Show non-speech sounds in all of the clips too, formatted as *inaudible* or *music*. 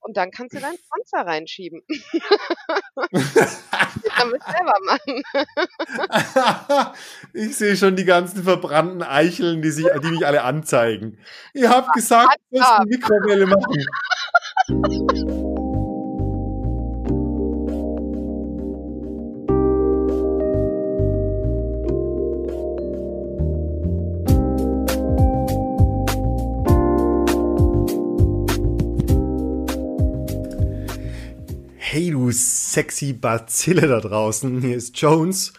und dann kannst du deinen Panzer reinschieben. *laughs* Damit selber machen. *laughs* ich sehe schon die ganzen verbrannten Eicheln, die, sich, die mich alle anzeigen. Ihr habt *laughs* gesagt, du musst eine Mikrowelle machen. Sexy Bazille da draußen, hier ist Jones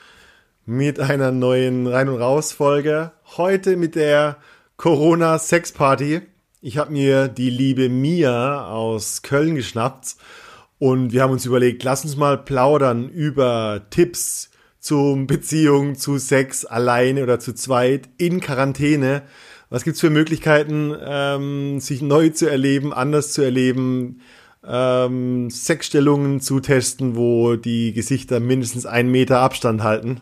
mit einer neuen Rein- und Raus-Folge. Heute mit der Corona-Sex-Party. Ich habe mir die liebe Mia aus Köln geschnappt und wir haben uns überlegt, lass uns mal plaudern über Tipps zum Beziehung, zu Sex alleine oder zu zweit in Quarantäne. Was gibt's für Möglichkeiten, ähm, sich neu zu erleben, anders zu erleben? Ähm, Sexstellungen zu testen, wo die Gesichter mindestens einen Meter Abstand halten.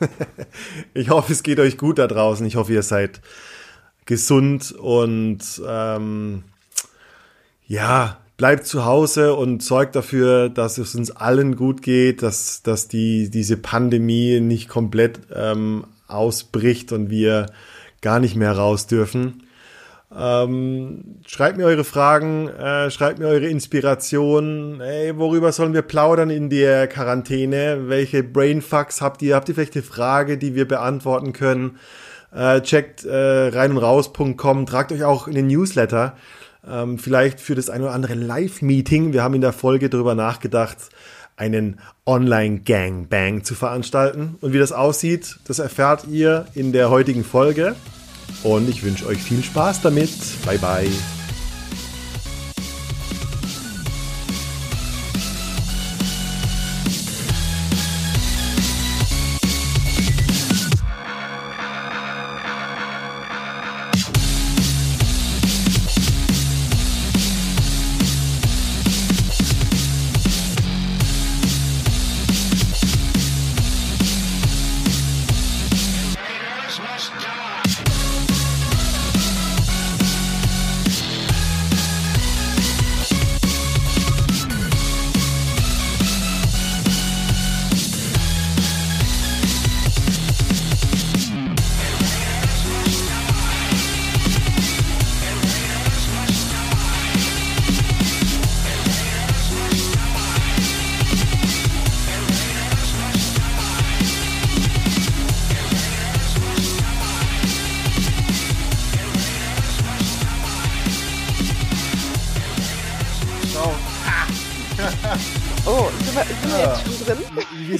*laughs* ich hoffe, es geht euch gut da draußen. Ich hoffe, ihr seid gesund und ähm, ja, bleibt zu Hause und sorgt dafür, dass es uns allen gut geht, dass, dass die, diese Pandemie nicht komplett ähm, ausbricht und wir gar nicht mehr raus dürfen. Ähm, schreibt mir eure Fragen, äh, schreibt mir eure Inspiration. Ey, worüber sollen wir plaudern in der Quarantäne? Welche Brainfucks habt ihr? Habt ihr vielleicht eine Frage, die wir beantworten können? Äh, checkt äh, rein und raus.com, tragt euch auch in den Newsletter. Ähm, vielleicht für das ein oder andere Live-Meeting. Wir haben in der Folge darüber nachgedacht, einen Online-Gangbang zu veranstalten. Und wie das aussieht, das erfahrt ihr in der heutigen Folge. Und ich wünsche euch viel Spaß damit. Bye bye.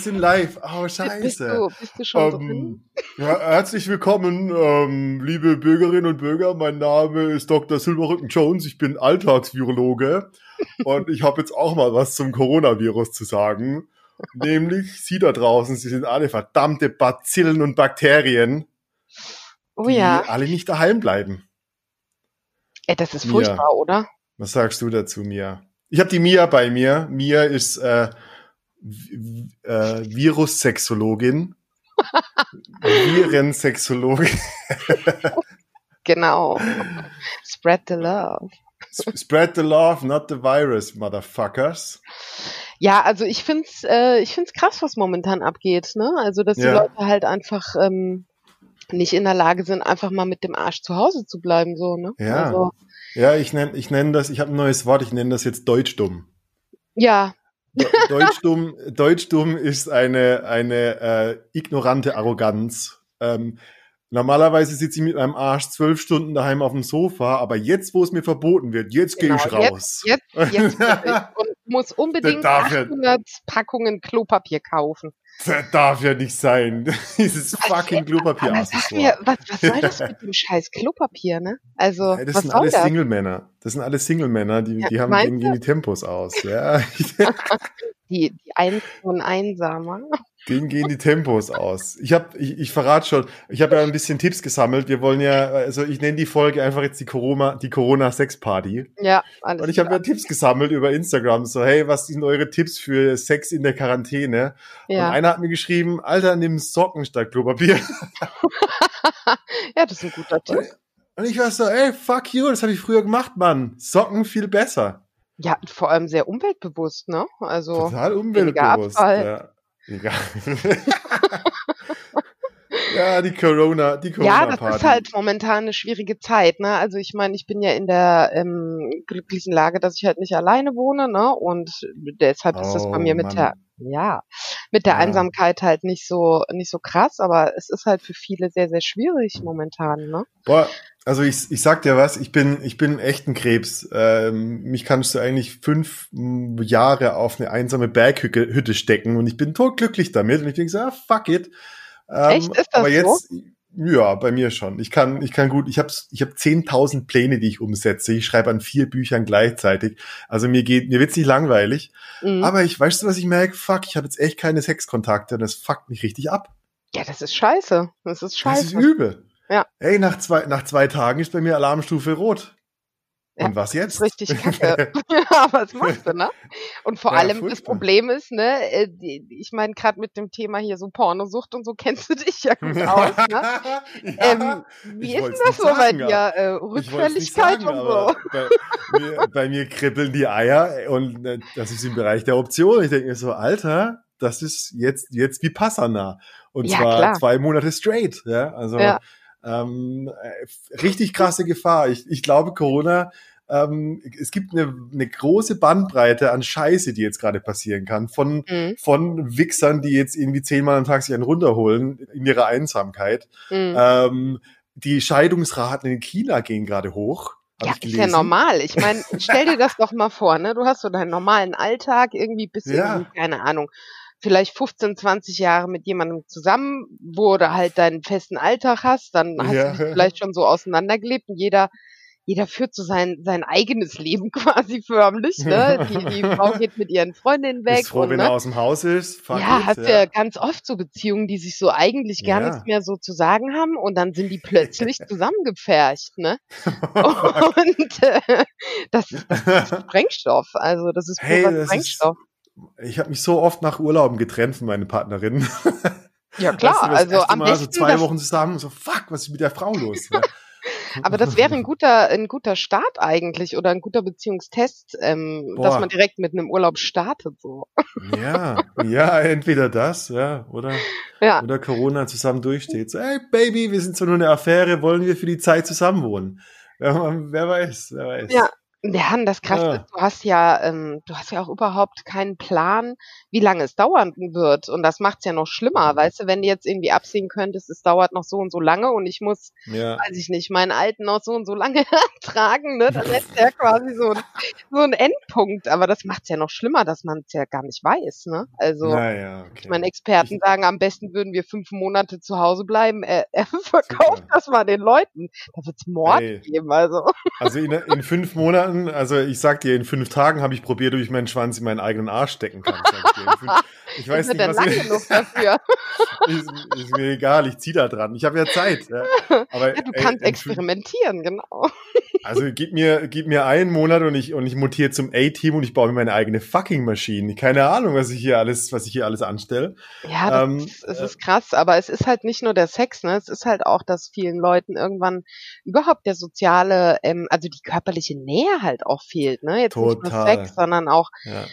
Sind live. Oh, scheiße. Bist du, bist du schon Ähm, ja, herzlich willkommen, ähm, liebe Bürgerinnen und Bürger. Mein Name ist Dr. Silberrücken Jones. Ich bin Alltagsvirologe und ich habe jetzt auch mal was zum Coronavirus zu sagen. Nämlich, Sie da draußen, Sie sind alle verdammte Bazillen und Bakterien, Oh die ja. alle nicht daheim bleiben. Ey, das ist furchtbar, oder? Was sagst du dazu, Mia? Ich habe die Mia bei mir. Mia ist äh, äh, Virussexologin. Virensexologin. *laughs* Genau. Spread the love. Spread the love, not the virus, motherfuckers. Ja, also ich find's, äh, ich find's krass, was momentan abgeht, ne? Also, dass die Ja. Leute halt einfach ähm, nicht in der Lage sind, einfach mal mit dem Arsch zu Hause zu bleiben, so, ne? Ja. Also, Ja, ich nenne ich nenn das, ich habe ein neues Wort, ich nenne das jetzt Deutschdumm. ja, Deutschdumm, Deutschdumm ist eine, eine äh, ignorante Arroganz. Ähm, normalerweise sitze ich mit meinem Arsch zwölf Stunden daheim auf dem Sofa, aber jetzt, wo es mir verboten wird, jetzt gehe ich Genau, jetzt- raus. jetzt, jetzt *laughs* wirklich. und muss unbedingt darf ja- 800 Packungen Klopapier kaufen. Das darf ja nicht sein. *laughs* Dieses fucking Klopapier Aber sag mir, was, was soll das mit *laughs* dem scheiß Klopapier, ne? Also, Das was sind soll alles das? Single-Männer. Das sind alles Single-Männer, die, Ja, die haben denen gehen die Tempos aus. Ja, Die, die Eins und Einsamer. denen gehen die Tempos aus. Ich habe, ich, ich verrate schon, ich habe ja ein bisschen Tipps gesammelt. Wir wollen ja, also ich nenne die Folge einfach jetzt die Corona, die Corona-Sex-Party. Ja, alles Und ich habe ja Tipps gesammelt über Instagram. So, hey, was sind eure Tipps für Sex in der Quarantäne? Und ja. einer hat mir geschrieben, Alter, nimm Socken statt Klopapier. *laughs* ja, das ist ein guter Tipp. Und ich war so, ey, fuck you, das habe ich früher gemacht, Mann. Socken viel besser. Ja, vor allem sehr umweltbewusst, ne? Also Total umweltbewusst. Abfall. Ja. Egal. *laughs* ja, die Corona, die Ja, Corona-Party. das ist halt momentan eine schwierige Zeit, ne? Also ich meine, ich bin ja in der ähm, glücklichen Lage, dass ich halt nicht alleine wohne, ne? Und deshalb ist das bei Oh, mir mit Mann. der, ja, mit der Ja. Einsamkeit halt nicht so nicht so krass, aber es ist halt für viele sehr, sehr schwierig momentan, ne? Boah, also ich, ich sag dir was, ich bin, ich bin echt ein Krebs. Ähm, mich kannst du eigentlich fünf mm, Jahre auf eine einsame Berghütte Hütte stecken und ich bin totglücklich damit und ich denke so, ah, fuck it. Ähm, Echt? Ist das aber so? jetzt, ja, bei mir schon. Ich kann, ich kann gut, ich habe ich hab 10.000 Pläne, die ich umsetze. Ich schreibe an vier Büchern gleichzeitig. Also mir geht, mir wird's nicht langweilig. Mhm. Aber ich, weißt du, was ich merke? Fuck, ich habe jetzt echt keine Sexkontakte und das fuckt mich richtig ab. Ja, das ist scheiße. Das ist Das ist scheiße. übel. Ja. Ey, nach zwei, nach zwei Tagen ist bei mir Alarmstufe rot. Ja, Und was Das jetzt? richtig kacke. *laughs* ja, was machst du, ne? Und vor Ja, allem das furchtbar. Problem ist, ne, äh, ich meine, gerade mit dem Thema hier so Pornosucht und so *laughs* kennst du dich ja gut aus, ne? *laughs* ja, ähm, wie ist denn das so bei dir? Äh, Rückfälligkeit sagen, und so. bei, mir, bei mir kribbeln die Eier und äh, das ist im Bereich der Option. Ich denke mir so, Alter, das ist jetzt, jetzt wie Passana. Und Ja, zwar klar. zwei Monate straight. Ja, also Ja. Ähm, äh, richtig krasse Gefahr. Ich, ich glaube, Corona, ähm, es gibt eine, eine große Bandbreite an Scheiße, die jetzt gerade passieren kann. Von, Mhm. von Wichsern, die jetzt irgendwie zehnmal am Tag sich einen runterholen in ihrer Einsamkeit. Mhm. Ähm, die Scheidungsraten in China gehen gerade hoch. Ja, ich ist ja normal. Ich meine, stell dir das doch mal vor, ne? Du hast so deinen normalen Alltag, irgendwie bist du Ja. irgendwie, keine Ahnung, vielleicht 15, 20 Jahre mit jemandem zusammen, wo du halt deinen festen Alltag hast, dann hast Ja. du dich vielleicht schon so auseinandergelebt und jeder jeder führt so sein sein eigenes Leben *laughs* quasi förmlich, ne? Die, die *laughs* Frau geht mit ihren Freundinnen weg Ist froh, und wenn ne? er aus dem Haus ist. Ja, it, hast du ja ganz oft so Beziehungen, die sich so eigentlich gar Ja. nichts mehr so zu sagen haben und dann sind die plötzlich *laughs* zusammengepfercht, ne? Und äh, das, das ist Sprengstoff, also das ist purer Hey, das ist- Sprengstoff. Ich habe mich so oft nach Urlauben getrennt von meiner Partnerin. Ja klar, weißt du, das also erste am Mal besten, so zwei Wochen zusammen, so fuck, was ist mit der Frau los? Ja. *laughs* aber das wäre ein guter, ein guter Start eigentlich oder ein guter Beziehungstest, ähm, dass man direkt mit einem Urlaub startet, so. ja, ja, entweder das, ja, oder, Ja, oder Corona zusammen durchsteht. So, hey Baby, wir sind zwar nur eine Affäre, wollen wir für die Zeit zusammenwohnen? Ja, wer weiß, wer weiß. Ja. Ja, und das Krasse Ja. ist, du hast ja, ähm, du hast ja auch überhaupt keinen Plan, wie lange es dauern wird. Und das macht's ja noch schlimmer, weißt du, wenn du jetzt irgendwie absehen könntest, es dauert noch so und so lange und ich muss, ja. weiß ich nicht, meinen Alten noch so und so lange *laughs* tragen, ne? Dann ist ja quasi so ein, so ein Endpunkt. Aber das macht's ja noch schlimmer, dass man es ja gar nicht weiß, ne? Also. Naja, okay. Ich meine, Experten Ich- sagen, am besten würden wir fünf Monate zu Hause bleiben. *laughs* Er, er verkauft Super. das mal den Leuten. Da wird's Mord Ey. geben, also. Also in, in fünf Monaten, also ich sag dir, in fünf Tagen habe ich probiert, ob ich meinen Schwanz in meinen eigenen Arsch stecken kann. Dir. Ich weiß ist nicht, was lang genug *laughs* dafür? ist, ist mir egal, ich zieh da dran. Ich habe ja Zeit. Ja. Aber Ja, du ey, kannst fünf- experimentieren, genau. Also gib mir, gib mir einen Monat und ich und ich mutiere zum A-Team und ich baue mir meine eigene fucking Maschine. Keine Ahnung, was ich hier alles, was ich hier alles anstelle. Ja, das Ähm, ist, es ist krass, aber es ist halt nicht nur der Sex, ne? Es ist halt auch, dass vielen Leuten irgendwann überhaupt der soziale, ähm, also die körperliche Nähe halt auch fehlt, ne? Jetzt nicht nur Total. Sex, sondern auch Ja.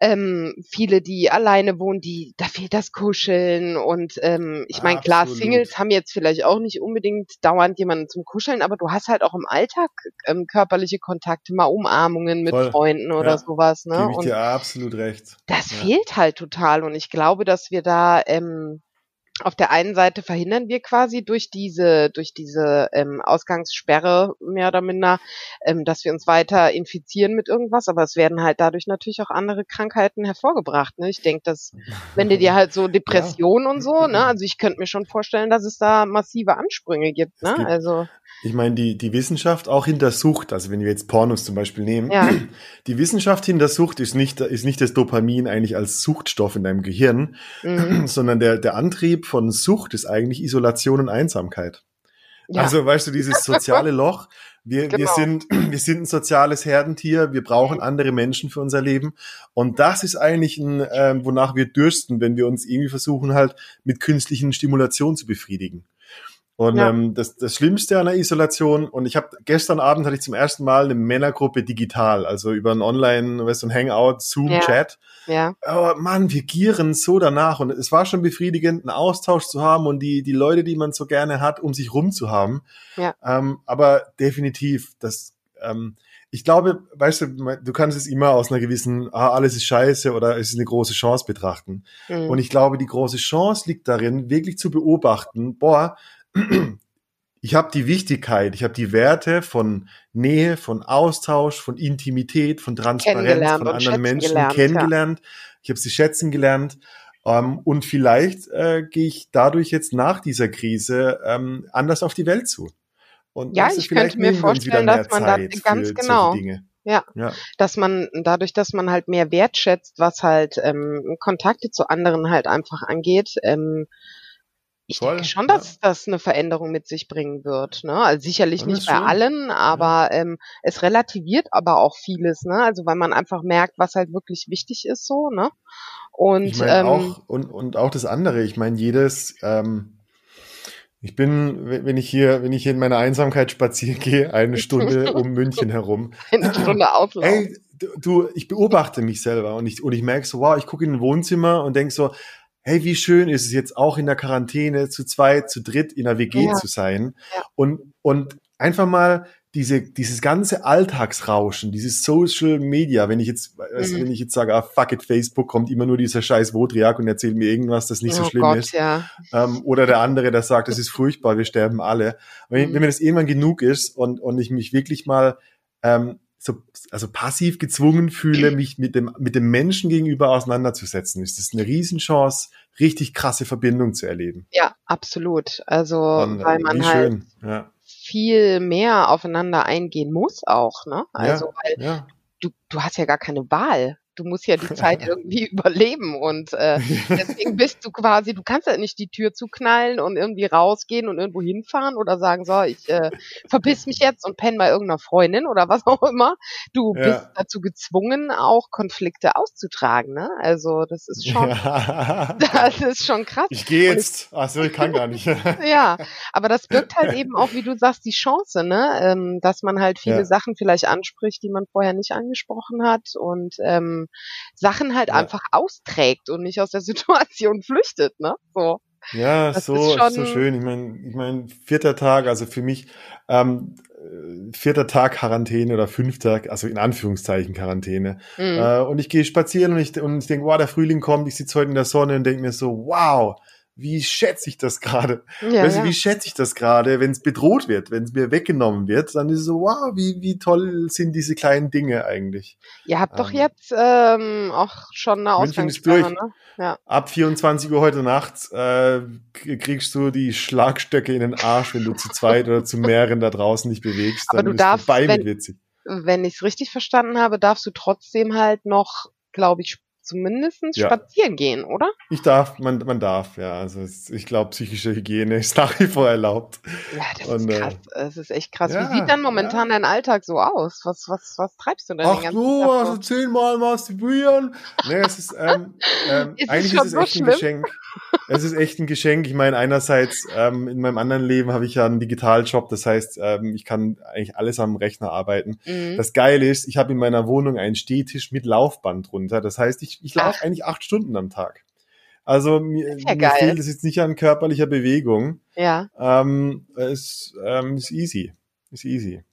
Ähm, viele, die alleine wohnen, die da fehlt das Kuscheln und ähm, ich meine, klar. Singles haben jetzt vielleicht auch nicht unbedingt dauernd jemanden zum Kuscheln, aber du hast halt auch im Alltag ähm, körperliche Kontakte, mal Umarmungen mit Voll. Freunden oder Ja. sowas, ne? Gebe ich Und dir absolut recht. das Ja. fehlt halt total und ich glaube, dass wir da ähm, auf der einen Seite verhindern wir quasi durch diese durch diese ähm, Ausgangssperre mehr oder minder, ähm, dass wir uns weiter infizieren mit irgendwas, aber es werden halt dadurch natürlich auch andere Krankheiten hervorgebracht. Ne? Ich denke, dass wenn du dir halt so *laughs* Depressionen und so, ne, also ich könnte mir schon vorstellen, dass es da massive Ansprünge gibt. Ne? Gibt- Also Ich meine, die, die Wissenschaft auch hinter Sucht, also wenn wir jetzt Pornos zum Beispiel nehmen, Ja. *clears throat* die Wissenschaft hinter Sucht ist nicht, ist nicht das Dopamin eigentlich als Suchtstoff in deinem Gehirn, mhm. *clears throat* sondern der, der Antrieb von Sucht ist eigentlich Isolation und Einsamkeit. ja, Also, weißt du, dieses soziale Loch, wir, wir, Genau. sind, *clears throat* wir sind ein soziales Herdentier, wir brauchen andere Menschen für unser Leben. Und das ist eigentlich ein, ähm, wonach wir dürsten, wenn wir uns irgendwie versuchen, halt mit künstlichen Stimulation zu befriedigen. Und ja. ähm, das, das Schlimmste an der Isolation, und ich habe gestern Abend hatte ich zum ersten Mal eine Männergruppe digital, also über ein Online, weißt du, ein Hangout, Zoom-Chat. Ja. ja. Aber Mann, wir gieren so danach. Und es war schon befriedigend, einen Austausch zu haben und die, die Leute, die man so gerne hat, um sich rum zu haben. Ja. Ähm, aber definitiv, das ähm, ich glaube, weißt du, du kannst es immer aus einer gewissen, ah, alles ist scheiße oder es ist eine große Chance betrachten. Mhm. Und ich glaube, die große Chance liegt darin, wirklich zu beobachten, boah, ich habe die Wichtigkeit, ich habe die Werte von Nähe, von Austausch, von Intimität, von Transparenz, von anderen Menschen gelernt, kennengelernt. Ja. Ich habe sie schätzen gelernt. Ähm, und vielleicht äh, gehe ich dadurch jetzt nach dieser Krise ähm, anders auf die Welt zu. Und ja, ich könnte mir vorstellen, dass man da ganz genau. Ja. ja, dass man dadurch, dass man halt mehr wertschätzt, was halt ähm, Kontakte zu anderen halt einfach angeht, ähm, ich Voll, denke schon, dass ja. das eine Veränderung mit sich bringen wird. Ne? Also sicherlich nicht bei schön. allen, aber ja. ähm, es relativiert aber auch vieles. Ne? Also weil man einfach merkt, was halt wirklich wichtig ist so. Ne? Und ich mein, ähm, auch und und auch das andere. Ich meine, jedes ähm, ich bin, wenn ich hier, wenn ich hier in meiner Einsamkeit spazieren *laughs* gehe, eine Stunde um *laughs* München herum. Eine Stunde auslaufen. Ey, du, ich beobachte mich selber und ich, und ich merke so, wow, ich gucke in ein Wohnzimmer und denke so, hey, wie schön ist es jetzt auch in der Quarantäne zu zweit, zu dritt in der WG ja. zu sein ja. und, und einfach mal diese, dieses ganze Alltagsrauschen, dieses Social Media, wenn ich jetzt, mhm. also wenn ich jetzt sage, ah, fuck it, Facebook kommt immer nur dieser scheiß Wodriak und erzählt mir irgendwas, das nicht oh so schlimm Gott, ist. Ja. Ähm, oder der andere, der sagt, das ist furchtbar, wir sterben alle. Wenn, mhm. wenn mir das irgendwann genug ist und, und ich mich wirklich mal ähm, so, also passiv gezwungen fühle, mich mit dem, mit dem Menschen gegenüber auseinanderzusetzen, ist das eine Riesenchance, richtig krasse Verbindung zu erleben. Ja, absolut. Also, und, weil man halt, schön. Ja viel mehr aufeinander eingehen muss auch, ne? Also ja, weil ja. du, du hast ja gar keine Wahl du musst ja die Zeit *laughs* irgendwie überleben und äh, deswegen bist du quasi, du kannst ja nicht die Tür zuknallen und irgendwie rausgehen und irgendwo hinfahren oder sagen, so, ich äh, verpiss mich jetzt und penne bei irgendeiner Freundin oder was auch immer. Du ja. bist dazu gezwungen, auch Konflikte auszutragen, ne? Also das ist schon, ja. *laughs* das ist schon krass. Ich gehe jetzt, achso, ich kann gar nicht. *laughs* ja, aber das birgt halt eben auch, wie du sagst, die Chance, ne? Ähm, dass man halt viele ja. Sachen vielleicht anspricht, die man vorher nicht angesprochen hat und ähm, Sachen halt ja. einfach austrägt und nicht aus der *laughs* Situation flüchtet, ne? So. Ja, das so ist, schon, so schön. Ich meine, ich mein, vierter Tag, also für mich ähm, vierter Tag Quarantäne oder fünfter, also in Anführungszeichen Quarantäne. Mhm. Äh, und ich gehe spazieren und ich, und ich denke, wow, der Frühling kommt, ich sitze heute in der Sonne und denke mir so, wow, wie schätze ich das gerade? Ja, weißt du, ja. wie schätze ich das gerade, wenn es bedroht wird, wenn es mir weggenommen wird, dann ist es so, wow, wie, wie toll sind diese kleinen Dinge eigentlich. Ihr habt ähm, doch jetzt ähm, auch schon eine Ausgangssperre, ne? Ja. Ab 24 Uhr heute Nacht äh, kriegst du die Schlagstöcke in den Arsch, wenn du zu zweit oder zu mehreren da draußen nicht bewegst. Aber du darfst, wenn, wenn ich es richtig verstanden habe, darfst du trotzdem halt noch, glaube ich, zumindest ja. spazieren gehen, oder? Ich darf, man, man darf, ja. Also ich glaube, psychische Hygiene ist nach wie vor erlaubt. Ja, das Und, ist krass. Äh, das ist echt krass. Ja, Wie sieht dann momentan ja. dein Alltag so aus? Was, was, was treibst du denn Ach den ganzen so, Tag? also zehnmal masturbieren. nee, es ist, ähm, ähm, ist *laughs* eigentlich ist es echt schlimm? ein Geschenk. Es ist echt ein Geschenk. Ich meine, einerseits ähm, in meinem anderen Leben habe ich ja einen Digitaljob, das heißt, ähm, ich kann eigentlich alles am Rechner arbeiten. Mhm. Das Geile ist, ich habe in meiner Wohnung einen Stehtisch mit Laufband drunter. Das heißt, ich, ich laufe eigentlich acht Stunden am Tag. Also mir, ja mir fehlt es jetzt nicht an körperlicher Bewegung. Ja. Ähm, es ähm, ist easy. Ist easy.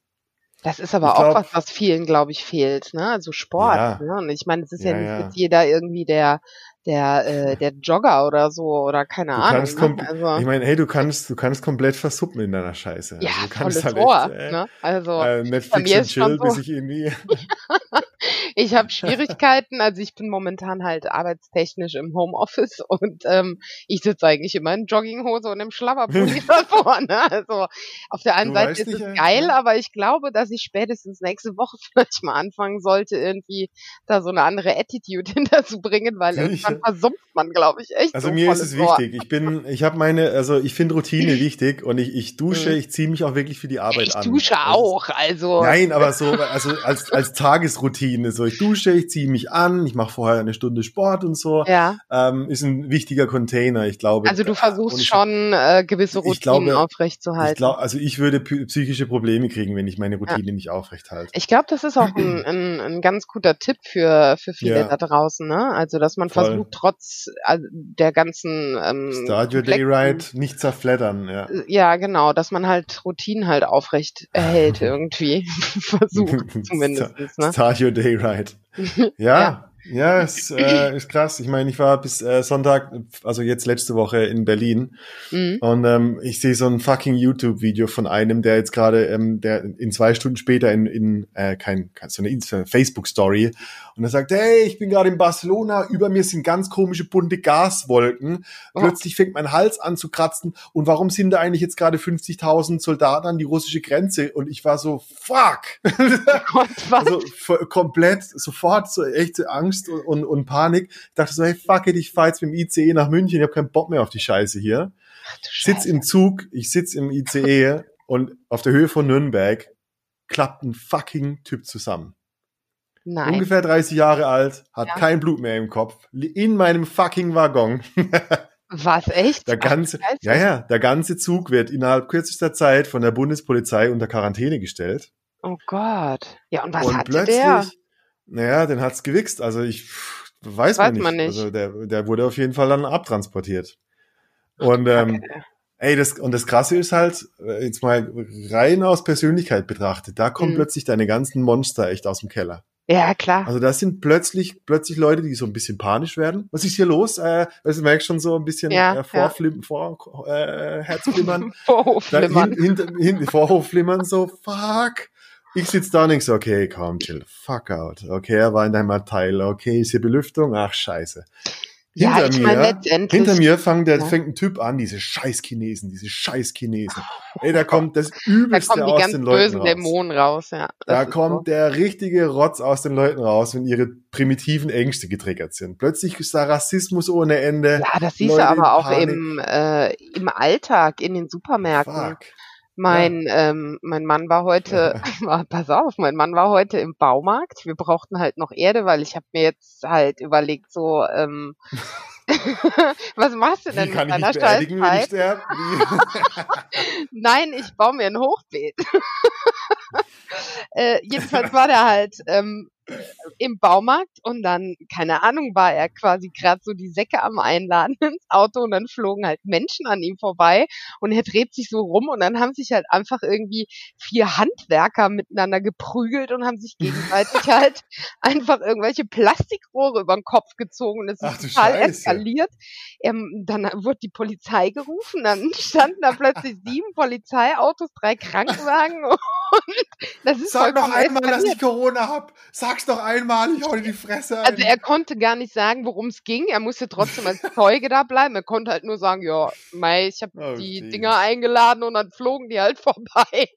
Das ist aber ich auch glaub, was, was vielen, glaube ich, fehlt, ne? Also Sport. Ja. Ne? Und ich meine, es ist ja, ja nicht jeder irgendwie der der äh, der Jogger oder so oder keine du Ahnung. Ne? Also, ich meine, hey, du kannst du kannst komplett versuppen in deiner Scheiße. Ja, also, du kannst halt Ohr, echt, äh, ne? Also äh, Netflix und Chill, so. bis ich irgendwie. *laughs* *laughs* ich habe Schwierigkeiten, also ich bin momentan halt arbeitstechnisch im Homeoffice und ähm, ich sitze eigentlich immer in Jogginghose und im Schlabberpulli *laughs* davor. Ne? Also auf der einen du Seite ist es geil, ja. aber ich glaube, dass ich spätestens nächste Woche *laughs* vielleicht mal anfangen sollte, irgendwie da so eine andere Attitude hinterzubringen, weil irgendwann versumpft man, glaube ich, echt. Also so mir ist es Wort. wichtig. Ich bin, ich habe meine, also ich finde Routine wichtig und ich, ich dusche, mhm. ich ziehe mich auch wirklich für die Arbeit ich an. Ich dusche auch, also. Nein, aber so, also als, als Tagesroutine, so so, ich dusche, ich ziehe mich an, ich mache vorher eine Stunde Sport und so. Ja. Ähm, ist ein wichtiger Container, ich glaube. Also du versuchst ich- schon äh, gewisse Routinen glaube- aufrechtzuerhalten. Ich glaube, also ich würde psychische Probleme kriegen, wenn ich meine Routine nicht aufrecht halte. Ich glaube, das ist auch ein, *clears throat* ein, ein ganz guter Tipp für, für viele Ja. da draußen, ne? Also, dass man Voll. versucht, trotz äh, der ganzen ähm, Start your day right, nicht zerfleddern, ja. Ja, genau, dass man halt Routinen halt aufrecht erhält *laughs* irgendwie. *laughs* Versucht zumindest, ne? Start your day right. *laughs* Ja, ja, ist, äh, ist krass. Ich meine, ich war bis äh, Sonntag, also jetzt letzte Woche in Berlin Mhm. und ähm, ich sehe so ein fucking YouTube-Video von einem, der jetzt gerade, ähm, der in zwei Stunden später in, in äh, kein, kein so eine Facebook-Story und er sagt, hey, ich bin gerade in Barcelona, über mir sind ganz komische bunte Gaswolken. Oh. Plötzlich fängt mein Hals an zu kratzen und warum sind da eigentlich jetzt gerade 50.000 Soldaten an die russische Grenze? Und ich war so, fuck! *laughs* Gott, *laughs* also komplett sofort so echte Angst und, und, und Panik. Ich dachte so, hey, fuck it, ich fahr jetzt mit dem ICE nach München, ich habe keinen Bock mehr auf die Scheiße hier. Ach, Sitz im Zug, ich sitz im ICE und auf der Höhe von Nürnberg klappt ein fucking Typ zusammen. Nein. Ungefähr 30 Jahre alt, hat Ja. kein Blut mehr im Kopf, in meinem fucking Waggon. *laughs* Was, echt? Der Ach, ganze, Scheiße. ja, ja, der ganze Zug wird innerhalb kürzester Zeit von der Bundespolizei unter Quarantäne gestellt. Oh Gott. Ja, und was und hatte plötzlich, der? naja, den hat's gewichst. Also ich pff, weiß, Weiß man, nicht. man nicht. Also der, der wurde auf jeden Fall dann abtransportiert. Und ähm, ey, das und das Krasse ist halt äh, jetzt mal rein aus Persönlichkeit betrachtet, da kommen Mhm. plötzlich deine ganzen Monster echt aus dem Keller. Ja, klar. Also das sind plötzlich plötzlich Leute, die so ein bisschen panisch werden. Was ist hier los? Äh, also du merkst schon so ein bisschen Ja, äh, Vorflim vor äh, Herzflimmern. *laughs* Vorhofflimmern. hin, hinter, hinten Vorhofflimmern so, fuck. Ich sitz da und denk so, okay, komm, chill, fuck out. Okay, er war in deinem Abteil, okay, ist hier Belüftung? Ach, scheiße. Ja, Hinter ich mir, letztendlich. hinter mir fängt, der, Ja. fängt ein Typ an, diese scheiß Chinesen, diese scheiß Chinesen. *laughs* Ey, da kommt das Da Übelste kommen die aus ganz den Leuten bösen raus. Dämonen raus, ja. Da kommt der richtige Rotz aus den Leuten raus, wenn ihre primitiven Ängste getriggert sind. Plötzlich ist da Rassismus ohne Ende. So. Ja, das siehst Leute du aber auch im, äh, im Alltag, in den Supermärkten. Fuck. Mein, ähm, mein Mann war heute, *laughs* *laughs* pass auf, mein Mann war heute im Baumarkt. Wir brauchten halt noch Erde, weil ich habe mir jetzt halt überlegt, so, ähm, *laughs* was machst du Wie denn kann mit deiner Scheißzeit? Wie? Nein, ich baue mir ein Hochbeet. äh, jedenfalls war der halt ähm, im Baumarkt und dann, keine Ahnung, war er quasi gerade so die Säcke am Einladen *laughs* ins Auto und dann flogen halt Menschen an ihm vorbei und er dreht sich so rum und dann haben sich halt einfach irgendwie vier Handwerker miteinander geprügelt und haben sich *laughs* gegenseitig halt einfach irgendwelche Plastikrohre über den Kopf gezogen und es ist total Scheiße. eskaliert. Ähm, dann wurde die Polizei gerufen, dann *laughs* standen da plötzlich sieben Polizeiautos, drei Krankenwagen und das ist Sag vollkommen einmal, dass eskaliert. ich Corona hab. Sag's doch einmal, ich hau dir die Fresse ein. Also er konnte gar nicht sagen, worum es ging. Er musste trotzdem als Zeuge da bleiben. Er konnte halt nur sagen, ja, Mai, ich habe Oh, die jeez. Dinger eingeladen und dann flogen die halt *laughs* vorbei.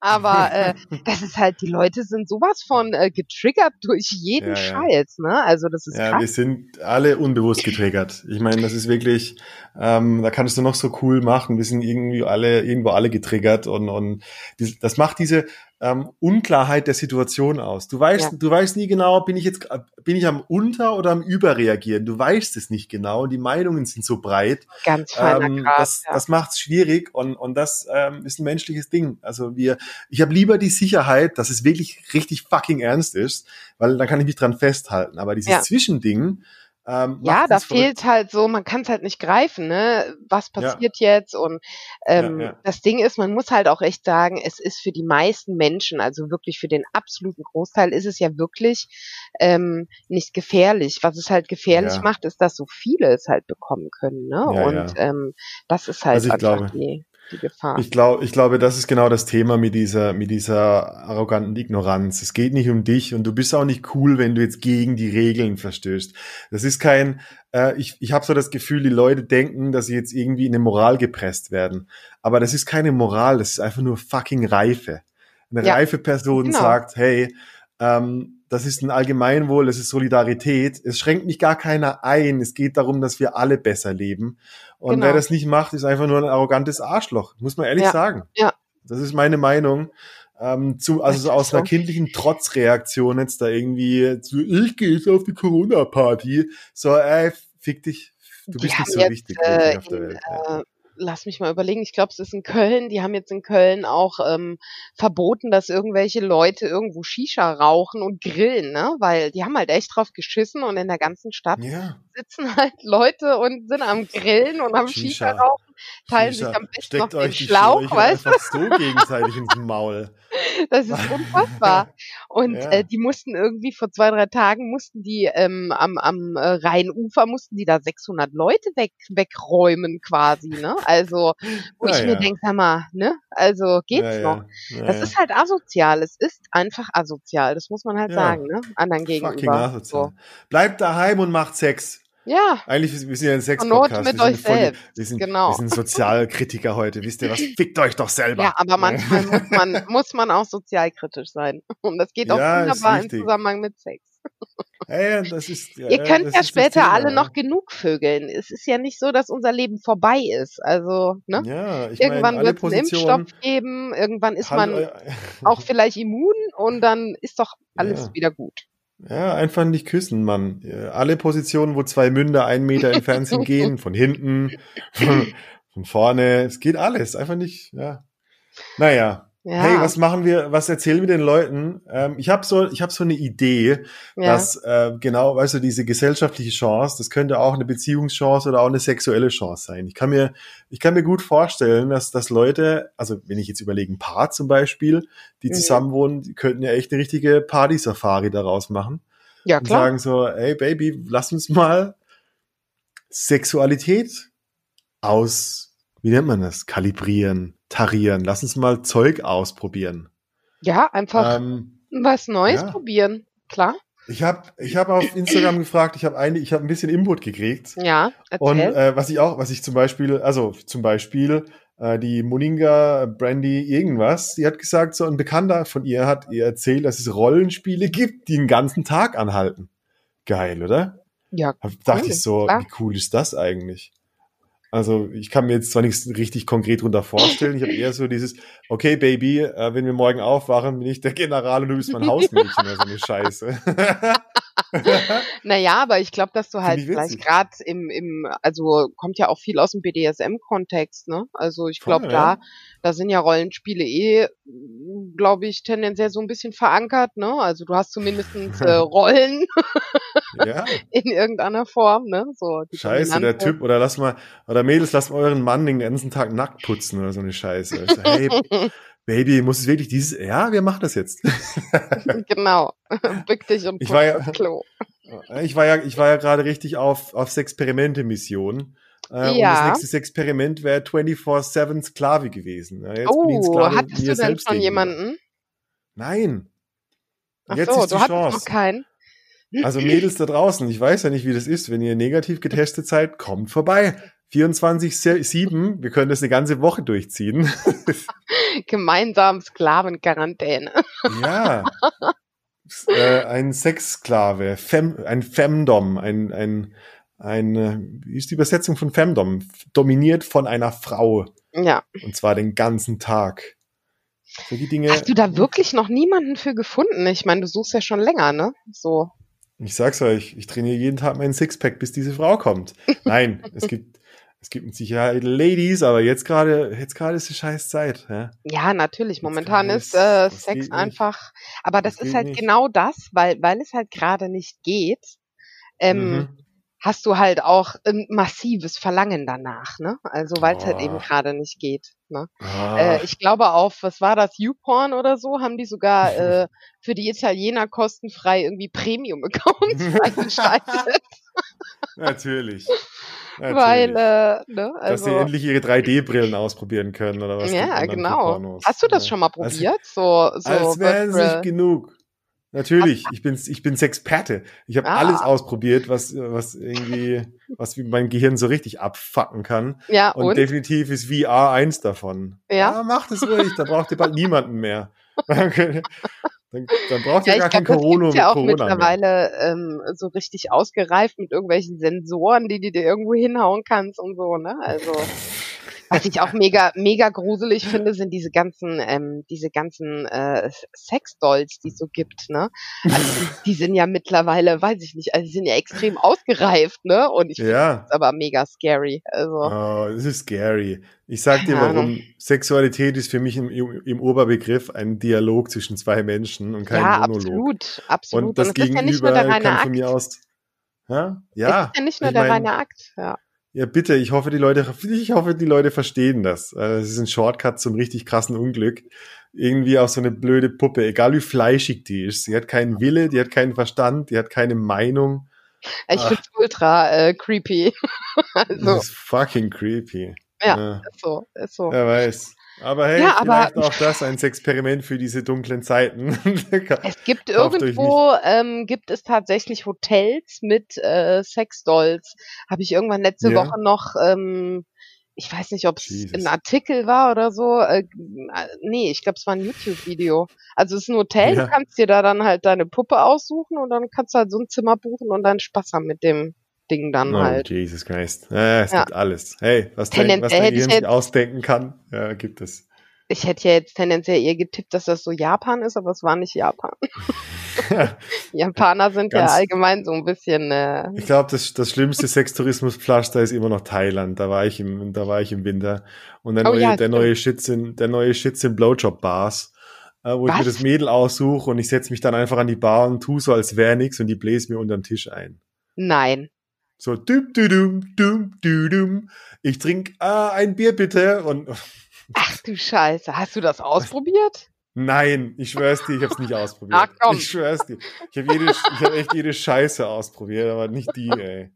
Aber äh, *laughs* das ist halt, die Leute sind sowas von äh, getriggert durch jeden Ja, ja. Scheiß, ne? Also das ist ja, wir krass. sind alle unbewusst getriggert. Ich meine, das ist wirklich, ähm, da kannst du noch so cool machen. Wir sind irgendwie alle, irgendwo alle getriggert und, und das macht diese ähm, Unklarheit der Situation aus. Du weißt, Ja. du weißt nie genau, bin ich jetzt, bin ich am Unter- oder am Überreagieren? Du weißt es nicht genau und die Meinungen sind so breit. Ganz feiner Ähm, Gras. das ja. das macht es schwierig und, und das ähm, ist ein menschliches Ding. Also wir, ich habe lieber die Sicherheit, dass es wirklich richtig fucking ernst ist, weil dann kann ich mich dran festhalten. Aber dieses Ja. Zwischending, ähm, Ja, da verrückt. fehlt halt so, man kann es halt nicht greifen, ne? Was passiert jetzt? Und ähm, Ja, ja. das Ding ist, man muss halt auch echt sagen, es ist für die meisten Menschen, also wirklich für den absoluten Großteil, ist es ja wirklich ähm, nicht gefährlich. Was es halt gefährlich Ja. macht, ist, dass so viele es halt bekommen können, ne? Ja, Und ja. Ähm, das ist halt Also ich einfach glaube- die, die Gefahr. Ich glaube, ich glaube, das ist genau das Thema mit dieser, mit dieser arroganten Ignoranz. Es geht nicht um dich und du bist auch nicht cool, wenn du jetzt gegen die Regeln verstößt. Das ist kein, äh, ich, ich habe so das Gefühl, die Leute denken, dass sie jetzt irgendwie in eine Moral gepresst werden. Aber das ist keine Moral, das ist einfach nur fucking Reife. Eine Ja, reife Person genau. sagt, hey, ähm, das ist ein Allgemeinwohl, das ist Solidarität. Es schränkt mich gar keiner ein. Es geht darum, dass wir alle besser leben. Und Genau. wer das nicht macht, ist einfach nur ein arrogantes Arschloch. Muss man ehrlich Ja, sagen. ja. Das ist meine Meinung. ähm, zu, also so aus einer kindlichen Trotzreaktion jetzt da irgendwie zu, ich gehe jetzt auf die Corona-Party. So, ey, fick dich. Du bist nicht so jetzt, wichtig äh, auf der in, Welt. Ja. Lass mich mal überlegen, ich glaube, es ist in Köln, die haben jetzt in Köln auch ähm, verboten, dass irgendwelche Leute irgendwo Shisha rauchen und grillen, ne? Weil die haben halt echt drauf geschissen und in der ganzen Stadt ja. sitzen halt Leute und sind am Grillen und am Shisha, Shisha. rauchen, *laughs* teilen Shisha. sich am besten noch den Schlauch, weißt du? so gegenseitig ins Maul. *laughs* Das ist unfassbar. *laughs* Und Ja. äh, die mussten irgendwie vor zwei, drei Tagen mussten die ähm, am, am äh, Rheinufer mussten die da 600 Leute weg, wegräumen quasi, ne? Also, wo Ja, ich mir ja. denke, sag mal, ne? Also geht's noch? Das ist halt asozial. Es ist einfach asozial. Das muss man halt sagen, ne? Anderen Fucking gegenüber. asozial. Bleibt daheim und macht Sex. Ja, Eigentlich, wir sind ja ein Sex-Podcast. mit euch voll selbst. Wir sind, Genau. wir sind Sozialkritiker heute. Wisst ihr was? *laughs* Fickt euch doch selber. ja, aber manchmal muss man, *laughs* muss man auch sozialkritisch sein. *laughs* Und das geht auch Ja, wunderbar im. Zusammenhang mit Sex. Ey, das ist, Ihr könnt ja später alle noch genug vögeln. Es ist ja nicht so, dass unser Leben vorbei ist. Also, ne? Ja, ich irgendwann wird es einen. Impfstoff geben, irgendwann ist man äh, auch vielleicht immun und dann ist doch alles Ja. wieder gut. Ja, einfach nicht küssen, Mann. Alle Positionen, wo zwei Münder einen Meter entfernt sind, *laughs* gehen. Von hinten, von, von vorne. Es geht alles. Einfach nicht, ja. Naja. Ja, Hey, was machen wir, was erzählen wir den Leuten? Ähm, ich habe so, ich habe so eine Idee, ja. dass äh, genau, weißt du, diese gesellschaftliche Chance, das könnte auch eine Beziehungschance oder auch eine sexuelle Chance sein. Ich kann mir, ich kann mir gut vorstellen, dass, dass Leute, also wenn ich jetzt überlege, ein Paar zum Beispiel, die Mhm. zusammenwohnen, die könnten ja echt eine richtige Party-Safari daraus machen ja, und klar. sagen so, ey Baby, lass uns mal Sexualität aus, wie nennt man das, kalibrieren, tarieren, lass uns mal Zeug ausprobieren. Ja, einfach Ähm, was Neues ja. probieren. Klar. ich habe ich hab auf Instagram gefragt, ich habe eine, ich habe ein bisschen Input gekriegt. Ja, Und erzähl. äh, was ich auch, was ich zum Beispiel, also zum Beispiel äh, die Moninga Brandy irgendwas, die hat gesagt, so ein Bekannter von ihr hat ihr erzählt, dass es Rollenspiele gibt, die den ganzen Tag anhalten. Geil, oder? ja, Da dachte Cool, ich so, klar. wie cool ist das eigentlich? Also ich kann mir jetzt zwar nichts richtig konkret drunter vorstellen, ich habe eher so dieses, okay Baby, äh, wenn wir morgen aufwachen, bin ich der General und du bist mein *laughs* Hausmädchen oder so eine Scheiße. *laughs* *laughs* naja, aber ich glaube, dass du halt ich vielleicht gerade im, im, also kommt ja auch viel aus dem BDSM-Kontext, ne? Also ich glaube, da, da sind ja Rollenspiele eh, glaube ich, tendenziell so ein bisschen verankert, ne? Also du hast zumindestens äh, *laughs* Rollen ja, *laughs* in irgendeiner Form, ne? So Scheiße, der dominante- Typ, oder lass mal, oder Mädels, lasst mal euren Mann den ganzen Tag nackt putzen oder so eine Scheiße. Ich so, hey, Baby, muss es wirklich dieses, ja, wir machen das jetzt. *laughs* genau. *laughs* Bück dich und Ich war ja- Klo. Ich war ja, ich war ja gerade richtig auf, auf Sexperimente-Mission. Äh, Und Ja. das nächste Experiment wäre 24-7 Sklave gewesen. Ja, jetzt bin ich Oh, Sklave hattest du denn selbst schon jemanden? Nein. Ach jetzt so, ist die du hattest Chance. noch keinen. Also Mädels da draußen, ich weiß ja nicht, wie das ist. Wenn ihr negativ getestet seid, kommt vorbei. 24-7, wir können das eine ganze Woche durchziehen. *laughs* Gemeinsam Sklavenquarantäne. ja. äh, ein Sexsklave, Fem, ein Femdom, ein, ein, ein, äh, wie ist die Übersetzung von Femdom? Dominiert von einer Frau. Ja. Und zwar den ganzen Tag. Solche Dinge. Hast du da wirklich noch niemanden für gefunden? Ich meine, du suchst ja schon länger, ne? So. Ich sag's euch, ich trainiere jeden Tag meinen Sixpack, bis diese Frau kommt. Nein, es gibt, es gibt mit Sicherheit Ladies, aber jetzt gerade, jetzt gerade ist die scheiß Zeit. Ja? Ja, natürlich. Jetzt Momentan ist äh, Sex einfach. Aber das, Das ist halt nicht. genau das, weil, weil es halt gerade nicht geht. Ähm, Mhm. hast du halt auch ein massives Verlangen danach, ne? Also weil es halt eben Oh. gerade nicht geht. Ne? Ah, Äh, ich glaube auf, was war das, YouPorn oder so, haben die sogar *laughs* äh, für die Italiener kostenfrei irgendwie Premium-Accounts *laughs* *laughs* freigeschaltet, natürlich. Weil, äh, ne, Dass sie also, endlich ihre 3D-Brillen ausprobieren können oder was. ja, genau. Hast du das Ja. schon mal Als- probiert? So, so Als wäre es nicht genug. Natürlich, ich bin ich bin Sexperte. Ich habe Ah. alles ausprobiert, was was irgendwie was mein Gehirn so richtig abfacken kann. ja, Und, und? definitiv ist VR eins davon. Ja. macht es ruhig, da braucht ihr bald niemanden mehr. *laughs* *laughs* *laughs* dann, dann braucht ihr Ja, gar kein glaube, das Corona, gibt's ja auch Corona mittlerweile ähm, so richtig ausgereift mit irgendwelchen Sensoren, die du dir irgendwo hinhauen kannst und so, ne? Also, Was ich auch mega, mega gruselig finde, sind diese ganzen, ähm, diese ganzen äh, Sexdolls, die es so gibt, ne? Also die, sind ja mittlerweile, weiß ich nicht, also die sind ja extrem ausgereift, ne? Und ich finde Ja. das aber mega scary. Also, Oh, das ist scary. Ich sag dir warum. Sexualität ist für mich im, im, Oberbegriff ein Dialog zwischen zwei Menschen und kein ja, Monolog. absolut, absolut. Und das es ist ja nicht nur Gegenüber der reine kann Akt. von mir aus. Ja, ja. ist ja nicht nur ich der mein, reine Akt, ja. Ja, bitte, ich hoffe, die Leute, ich hoffe, die Leute verstehen das. Äh, Es ist ein Shortcut zum richtig krassen Unglück. Irgendwie auch so eine blöde Puppe, egal wie fleischig die ist. Sie hat keinen Wille, die hat keinen Verstand, die hat keine Meinung. Ich Ach. find's ultra äh, creepy. *laughs* Das also, ist fucking creepy. ja, ist so, ist so. Wer weiß. Aber hey, Ja, aber- vielleicht auch das ein Experiment für diese dunklen Zeiten. *laughs* Es gibt irgendwo, ähm, gibt es tatsächlich Hotels mit äh, Sexdolls. Habe ich irgendwann letzte Ja. Woche noch, ähm, ich weiß nicht, ob es ein Artikel war oder so. Äh, nee, ich glaube, es war ein YouTube-Video. Also es ist ein Hotel, Ja. du kannst dir da dann halt deine Puppe aussuchen und dann kannst du halt so ein Zimmer buchen und dann Spaß haben mit dem Ding dann Oh, halt. Jesus Christ. Ja, es Ja. gibt alles. Hey, was dein, was dein hätte ich Gehirn sich jetzt- ausdenken kann, ja, gibt es. Ich hätte ja jetzt tendenziell eher getippt, dass das so Japan ist, aber es war nicht Japan. *laughs* Japaner sind Ganz- ja allgemein so ein bisschen äh, Ich glaube, das, das schlimmste Sextourismuspflaster ist immer noch Thailand. Da war ich im, da war ich im Winter. Und der Oh neue, ja, der stimmt. neue Shit sind, der neue Shit sind Blowjob-Bars, äh, wo ich Was? mir das Mädel aussuche und ich setze mich dann einfach an die Bar und tu so, als wäre nix und die bläst mir unter den Tisch ein. Nein. So, dum, du, dum, dum, du, dum. Ich trinke ah, ein Bier bitte und *laughs* Ach du Scheiße, hast du das ausprobiert? Nein, ich schwör's dir, ich hab's nicht *laughs* ausprobiert. Ach, komm. Ich schwör's dir. Ich habe jede, ich hab echt jede Scheiße ausprobiert, aber nicht die, ey.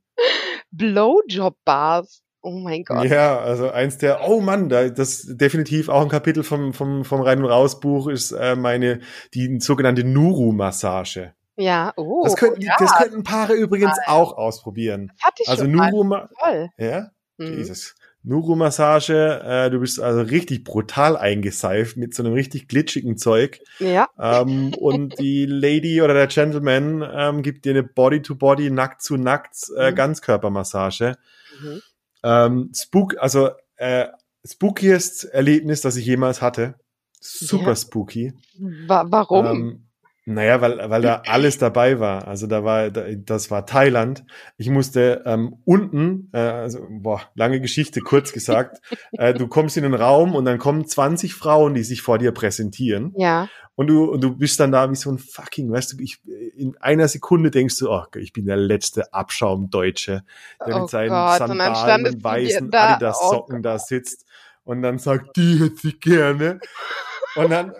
Blowjob-Bars. Oh mein Gott. Ja, also eins der, oh Mann, da, das definitiv auch ein Kapitel vom, vom, vom Rein- und Raus-Buch ist äh, meine, die sogenannte Nuru-Massage. Ja, oh. Das könnten, ja, das könnten Paare übrigens auch ausprobieren. das hatte ich Also schon mal. Nuru, ma Toll. ja, Mhm. Jesus. Nuru-Massage, äh, du bist also richtig brutal eingeseift mit so einem richtig glitschigen Zeug. Ja, ähm, und die Lady oder der Gentleman ähm, gibt dir eine Body-to-Body, nackt zu nackt äh, Mhm. Ganzkörpermassage. mhm. Ähm, Spook, also äh, spookiest Erlebnis, das ich jemals hatte. Super Ja. spooky. Wa warum? Naja, weil, weil da *clears throat* alles dabei war. Also da war, da, das war Thailand. Ich musste ähm, unten, äh, also boah, lange Geschichte, kurz gesagt, *laughs* äh, du kommst in den Raum und dann kommen 20 Frauen, die sich vor dir präsentieren. ja. Und du, und du bist dann da wie so ein fucking, weißt du, ich, in einer Sekunde denkst du, oh, ich bin der letzte Abschaumdeutsche, der Oh mit seinen Gott, Sandalen und weißen da, Adidas-Socken oh da sitzt und dann sagt, die hätte sie gerne. Und dann,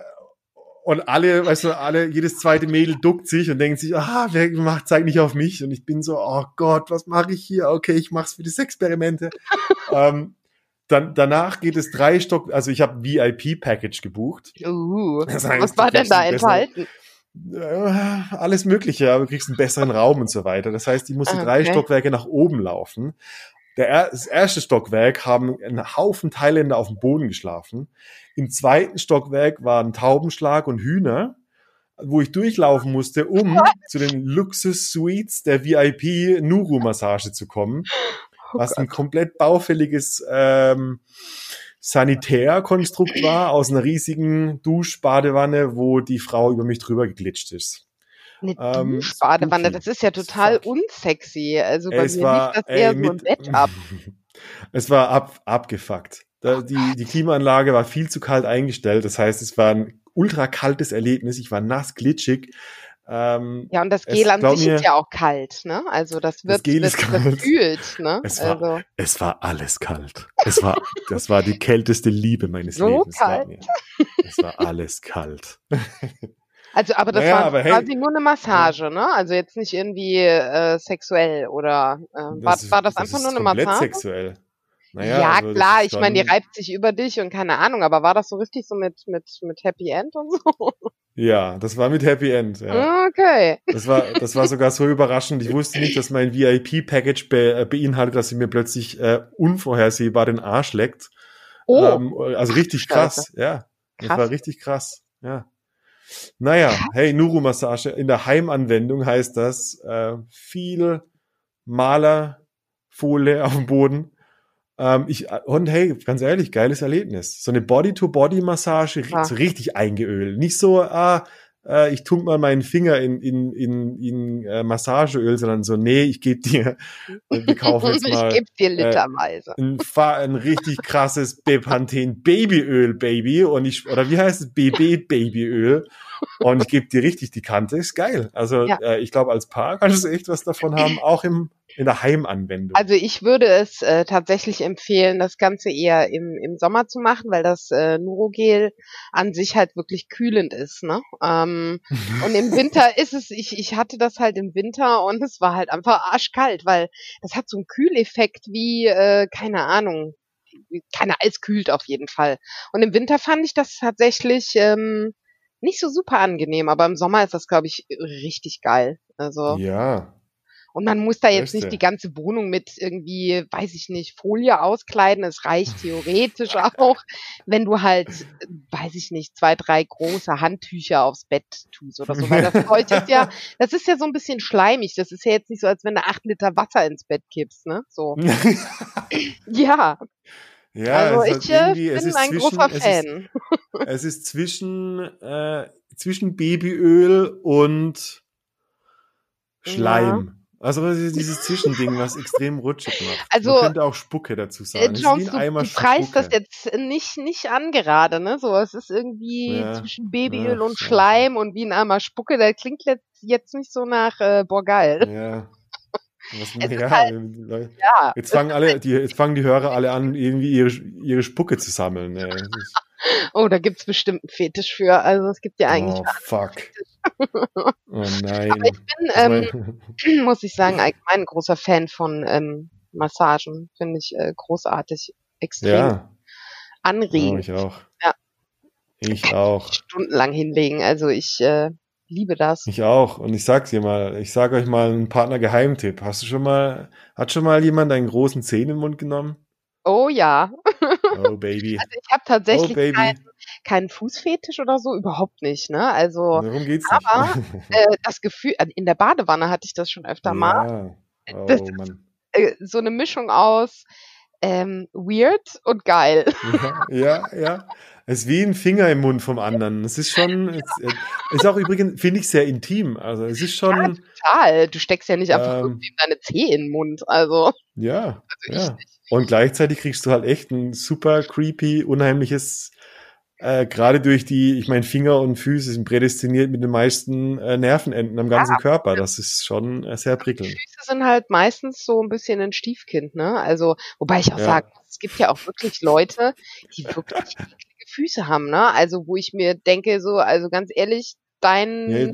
und alle, weißt du, alle, jedes zweite Mädel duckt sich und denkt sich, ah, wer macht, zeigt nicht auf mich. Und ich bin so, oh Gott, was mache ich hier? Okay, ich mach's für die Sexperimente. *laughs* ähm, dann, danach geht es drei Stock, also ich habe VIP-Package gebucht. Uh, Das heißt, was war denn da enthalten? äh, alles Mögliche, aber du kriegst einen besseren Raum und so weiter. Das heißt, ich musste Ah, drei okay. Stockwerke nach oben laufen. Der, er- das erste Stockwerk haben ein Haufen Thailänder auf dem Boden geschlafen. Im zweiten Stockwerk waren Taubenschlag und Hühner, wo ich durchlaufen musste, um zu den Luxus-Suites der VIP-Nuru-Massage zu kommen, Oh was ein komplett baufälliges ähm, Sanitärkonstrukt *clears throat* war aus einer riesigen Duschbadewanne, wo die Frau über mich drüber geglitscht ist. Eine Ähm, Duschbadewanne, das ist ja total Fuck. unsexy. Also bei es mir war lief das eher ey, so mit- Bett ab. *laughs* Es war ab, abgefuckt. Da, die, die Klimaanlage war viel zu kalt eingestellt. Das heißt, es war ein ultra kaltes Erlebnis. Ich war nass, glitschig. Ähm, Ja, und das Es- Gel an sich mir, ist ja auch kalt, ne? Also das wird, gefühlt, ne? Es war- also, es war alles kalt. Es war, das war die kälteste Liebe meines So Lebens. kalt. Mir. Es war alles kalt. *laughs* also, aber das Naja, war aber hey. quasi nur eine Massage, ne? Also jetzt nicht irgendwie äh, sexuell oder äh, war, ist- war das, einfach ist nur eine Massage? sexuell. Ja, Naja, also das klar, ich meine, die reibt sich über dich und keine Ahnung, aber war das so richtig so mit, mit, mit Happy End und so? Ja, das war mit Happy End. Ja. Okay. Das war, das war sogar so überraschend. Ich wusste nicht, dass mein VIP-Package be, äh, beinhaltet, dass sie mir plötzlich äh, unvorhersehbar den Arsch leckt. Oh, Ähm, also richtig krass, ja. Das Krass. war richtig krass, ja. Naja, hey, Nuru-Massage. In der Heimanwendung heißt das äh, viel Malerfolie *laughs* auf dem Boden, Ähm, ich, und hey, ganz ehrlich, geiles Erlebnis. So eine Body-to-Body-Massage, Ja. so richtig eingeölt. Nicht so, ah, äh, ich tunk mal meinen Finger in, in, in, in äh, Massageöl, sondern so, nee, ich gebe *laughs* dir, äh, wir kaufen jetzt mal ich gebe dir literweise. ein, Fa- ein richtig krasses Bepanthen Babyöl, Baby. Und ich, oder wie heißt es? BB Babyöl. Und ich gebe dir richtig die Kante. Ist geil. Also Ja. äh, ich glaube, als Paar kannst du echt was davon haben, auch im, in der Heimanwendung. Also ich würde es äh, tatsächlich empfehlen, das Ganze eher im, im Sommer zu machen, weil das äh, Nurogel an sich halt wirklich kühlend ist. Ne? Ähm, *laughs* und im Winter ist es, ich, ich hatte das halt im Winter und es war halt einfach arschkalt, weil das hat so einen Kühleffekt wie, äh, keine Ahnung, keine Eis kühlt auf jeden Fall. Und im Winter fand ich das tatsächlich ähm, nicht so super angenehm, aber im Sommer ist das, glaube ich, richtig geil. Also ja. Und man muss da jetzt nicht die ganze Wohnung mit irgendwie, weiß ich nicht, Folie auskleiden. Es reicht theoretisch *laughs* auch, wenn du halt, weiß ich nicht, zwei, drei große Handtücher aufs Bett tust oder so. Weil das ist ja, *laughs* das ist ja so ein bisschen schleimig. Das ist ja jetzt nicht so, als wenn du acht Liter Wasser ins Bett kippst, ne? So. *laughs* Ja, ja, also ich es bin ist ein zwischen- großer es ist- Fan. Es ist zwischen, äh, zwischen Babyöl und Schleim. Also dieses Zwischending, was extrem rutschig macht. Also, Man könnte auch Spucke dazu Äh, sagen. Ist Jones, du, du preist das jetzt nicht, nicht an gerade, ne? So, es ist irgendwie Ja. zwischen Babyöl Ach, und scheiße. Schleim und wie ein Eimer Spucke. Das klingt jetzt, jetzt nicht so nach äh, boah, geil. Ja. Was, *laughs* ja, halt- Ja. jetzt fangen alle, die, jetzt fangen die Hörer alle an, irgendwie ihre, ihre Spucke zu sammeln. Ne? Oh, da gibt's bestimmt einen Fetisch für. Also es gibt ja eigentlich. oh, *laughs* fuck. Oh nein. Aber ich bin, Das ähm, *laughs* muss ich sagen, allgemein ein großer Fan von ähm, Massagen. Finde ich äh, großartig, extrem ja, oh, anregend. ich auch. Ja. Ich auch. Stundenlang hinlegen. Also ich äh, liebe das. Ich auch. Und ich sag's dir mal, ich sag euch mal einen Partner-Geheimtipp. Hast du schon mal, hat schon mal jemand einen großen Zeh in den Mund genommen? Oh ja. Oh, *laughs* Baby. Also ich habe Oh, tatsächlich Baby. keinen keinen Fußfetisch oder so, überhaupt nicht. Ne? Also Darum geht's nicht. aber, *laughs* äh, das Gefühl, äh, in der Badewanne hatte ich das schon öfter mal. ja. Das Oh, ist- Mann. Äh, so eine Mischung aus ähm, weird und geil. *laughs* Ja, ja, ja. Es ist wie ein Finger im Mund vom anderen. Es ist schon, es ist auch übrigens, finde ich, sehr intim. Also es ist schon, Total. Du steckst ja nicht einfach Ähm. irgendwie deine Zeh in den Mund. Also, ja, also ich ja. nicht. Und gleichzeitig kriegst du halt echt ein super creepy, unheimliches, äh, gerade durch die, ich meine, Finger und Füße sind prädestiniert mit den meisten äh, Nervenenden am ganzen Körper. Das ist schon äh, sehr prickelnd. Füße sind halt meistens so ein bisschen ein Stiefkind, ne? Also, wobei ich auch Ja. muss, es gibt ja auch wirklich Leute, die wirklich Füße haben, ne? Also, wo ich mir denke, so, also ganz ehrlich, dein Nee,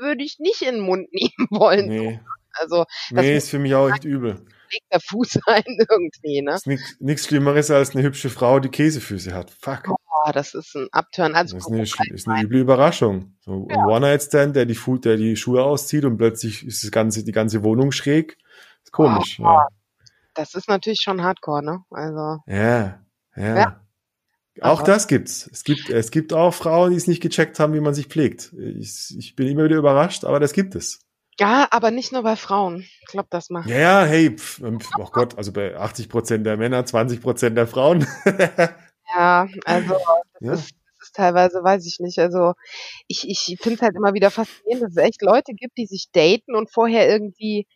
würde ich nicht in den Mund nehmen *laughs* wollen. nee, Also, das nee ist für mich auch echt übel. Der Fuß *laughs* sein irgendwie, ne? Nichts Schlimmeres als eine hübsche Frau, die Käsefüße hat. Fuck. Boah, das ist ein Upturn. Also, Das ist eine, ist eine üble Überraschung. So ein One-Night-Stand, der die, Fu der die Schuhe auszieht und plötzlich ist das ganze, die ganze Wohnung schräg. Ist komisch. Ja, das ist natürlich schon hardcore, ne? Also, ja. ja. Ja. Auch Aber- das gibt's. Es gibt, es gibt auch Frauen, die es nicht gecheckt haben, wie man sich pflegt. Ich, ich bin immer wieder überrascht, aber das gibt es. Ja, aber nicht nur bei Frauen. Ich glaube, das mal. Ja, ja, hey, pf, ähm, pf, oh Gott, also bei 80 Prozent der Männer, 20 Prozent der Frauen. *laughs* Ja, also, das Ja. ist das ist teilweise, weiß ich nicht. Also ich, ich finde es halt immer wieder faszinierend, dass es echt Leute gibt, die sich daten und vorher irgendwie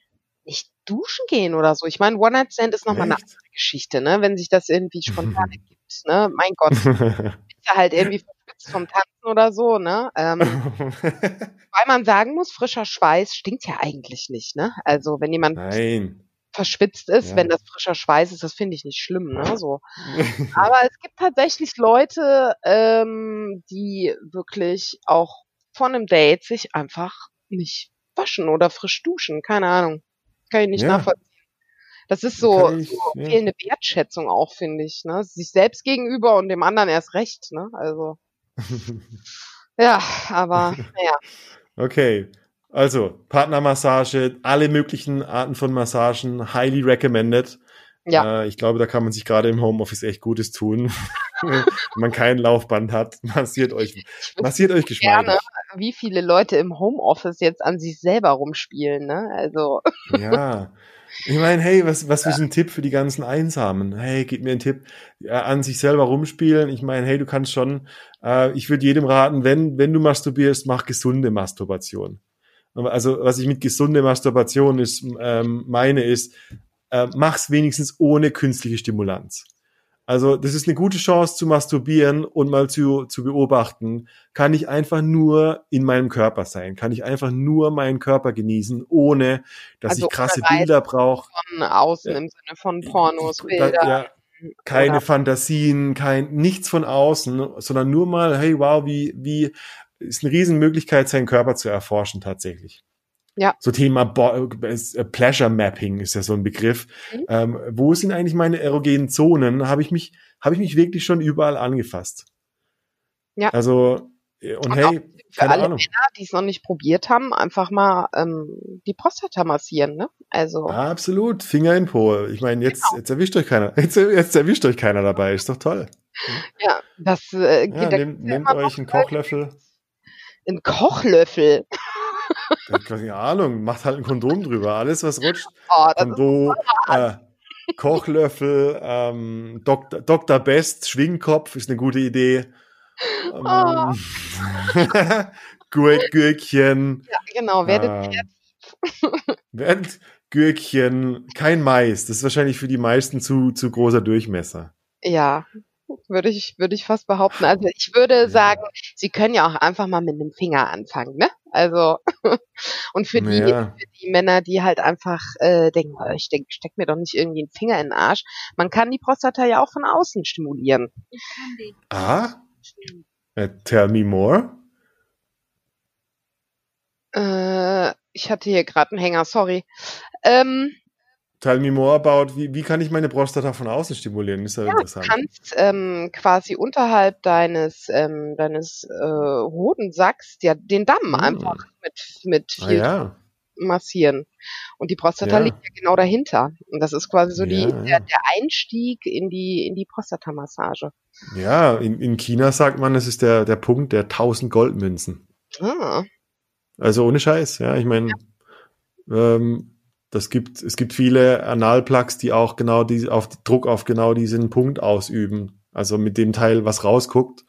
nicht duschen gehen oder so. Ich meine, One-Night-Stand ist nochmal eine andere Geschichte, ne? Wenn sich das irgendwie spontan *laughs* ergibt, ne? Mein Gott, *laughs* halt irgendwie vom Tanzen oder so, ne? Ähm, *laughs* weil man sagen muss, frischer Schweiß stinkt ja eigentlich nicht, ne? Also wenn jemand Nein. verschwitzt ist, Ja. wenn das frischer Schweiß ist, das finde ich nicht schlimm, ne? So. *laughs* Aber es gibt tatsächlich Leute, ähm, die wirklich auch von einem Date sich einfach nicht waschen oder frisch duschen. Keine Ahnung. Kann ich nicht Ja. nachvollziehen. Das ist so, ich- so ja. fehlende Wertschätzung auch, finde ich. Ne? Sich selbst gegenüber und dem anderen erst recht. Ne? Also, ja, aber naja. Okay, also Partnermassage, alle möglichen Arten von Massagen, highly recommended. Ja. Äh, ich glaube, da kann man sich gerade im Homeoffice echt Gutes tun. Wenn man kein Laufband hat, massiert euch, massiert euch geschmeidig. gerne, wie viele Leute im Homeoffice jetzt an sich selber rumspielen, ne? Also. Ja. Ich meine, hey, was, was ist ein Tipp für die ganzen Einsamen? Hey, gib mir einen Tipp, ja, an sich selber rumspielen. Ich meine, hey, du kannst schon, äh, ich würde jedem raten, wenn, wenn du masturbierst, mach gesunde Masturbation. Also, was ich mit gesunde Masturbation ist, ähm, meine ist, äh, mach's wenigstens ohne künstliche Stimulanz. Also das ist eine gute Chance zu masturbieren und mal zu, zu beobachten, kann ich einfach nur in meinem Körper sein, kann ich einfach nur meinen Körper genießen, ohne dass also ich krasse Bilder brauche. Von außen ja. im Sinne von Pornos, Bilder. Ja, keine Oder? Fantasien, kein nichts von außen, sondern nur mal, hey wow, wie, wie ist eine Riesenmöglichkeit, seinen Körper zu erforschen tatsächlich. Ja. So Thema Bo äh, Pleasure Mapping ist ja so ein Begriff. Mhm. Ähm, wo sind eigentlich meine erogenen Zonen? Habe ich mich, habe ich mich wirklich schon überall angefasst. Ja. Also, äh, und, und hey, für alle Ahnung. Männer, die es noch nicht probiert haben, einfach mal ähm, die Prostata massieren, ne? Also. Absolut, Finger in Po. Ich meine, jetzt, genau. jetzt erwischt euch keiner. *laughs* Jetzt, jetzt erwischt euch keiner dabei, ist doch toll. Ja, das äh, geht ja, nehmt, nehmt euch einen Kochlöffel. Ein Kochlöffel. Keine Ahnung, macht halt ein Kondom drüber. Alles, was rutscht. Oh, Kondom, äh, Kochlöffel, ähm, Dok Dr. Best, Schwingkopf ist eine gute Idee. Ähm, oh. *laughs* Gürkchen. Ja, genau, werdet ähm, Werdet Gürkchen, kein Mais. Das ist wahrscheinlich für die meisten zu, zu großer Durchmesser. Ja, würde ich, würde ich fast behaupten. Also ich würde sagen, Sie können ja auch einfach mal mit dem Finger anfangen, ne? Also *laughs* und für die, ja. für die Männer, die halt einfach äh, denken, oh, ich denk, steck mir doch nicht irgendwie einen Finger in den Arsch. Man kann die Prostata ja auch von außen stimulieren. Ich kann die. Ah? Uh, tell me more. Äh, ich hatte hier gerade einen Hänger, sorry. Ähm, Tell me more about, wie, wie kann ich meine Prostata von außen stimulieren? Ist ja, ja interessant. Du kannst ähm, quasi unterhalb deines, ähm, deines äh, Hodensacks ja, den Damm hm. einfach mit, mit viel ah, ja. massieren. Und die Prostata ja. liegt ja genau dahinter. Und das ist quasi so die, der, der Einstieg in die, in die Prostatamassage. Ja, in, in China sagt man, es ist der, der Punkt der 1000 Goldmünzen. Ah. Also ohne Scheiß, ja. Ich meine, ähm, das gibt, es gibt viele Analplugs, die auch genau die, auf Druck auf genau diesen Punkt ausüben. Also mit dem Teil, was rausguckt.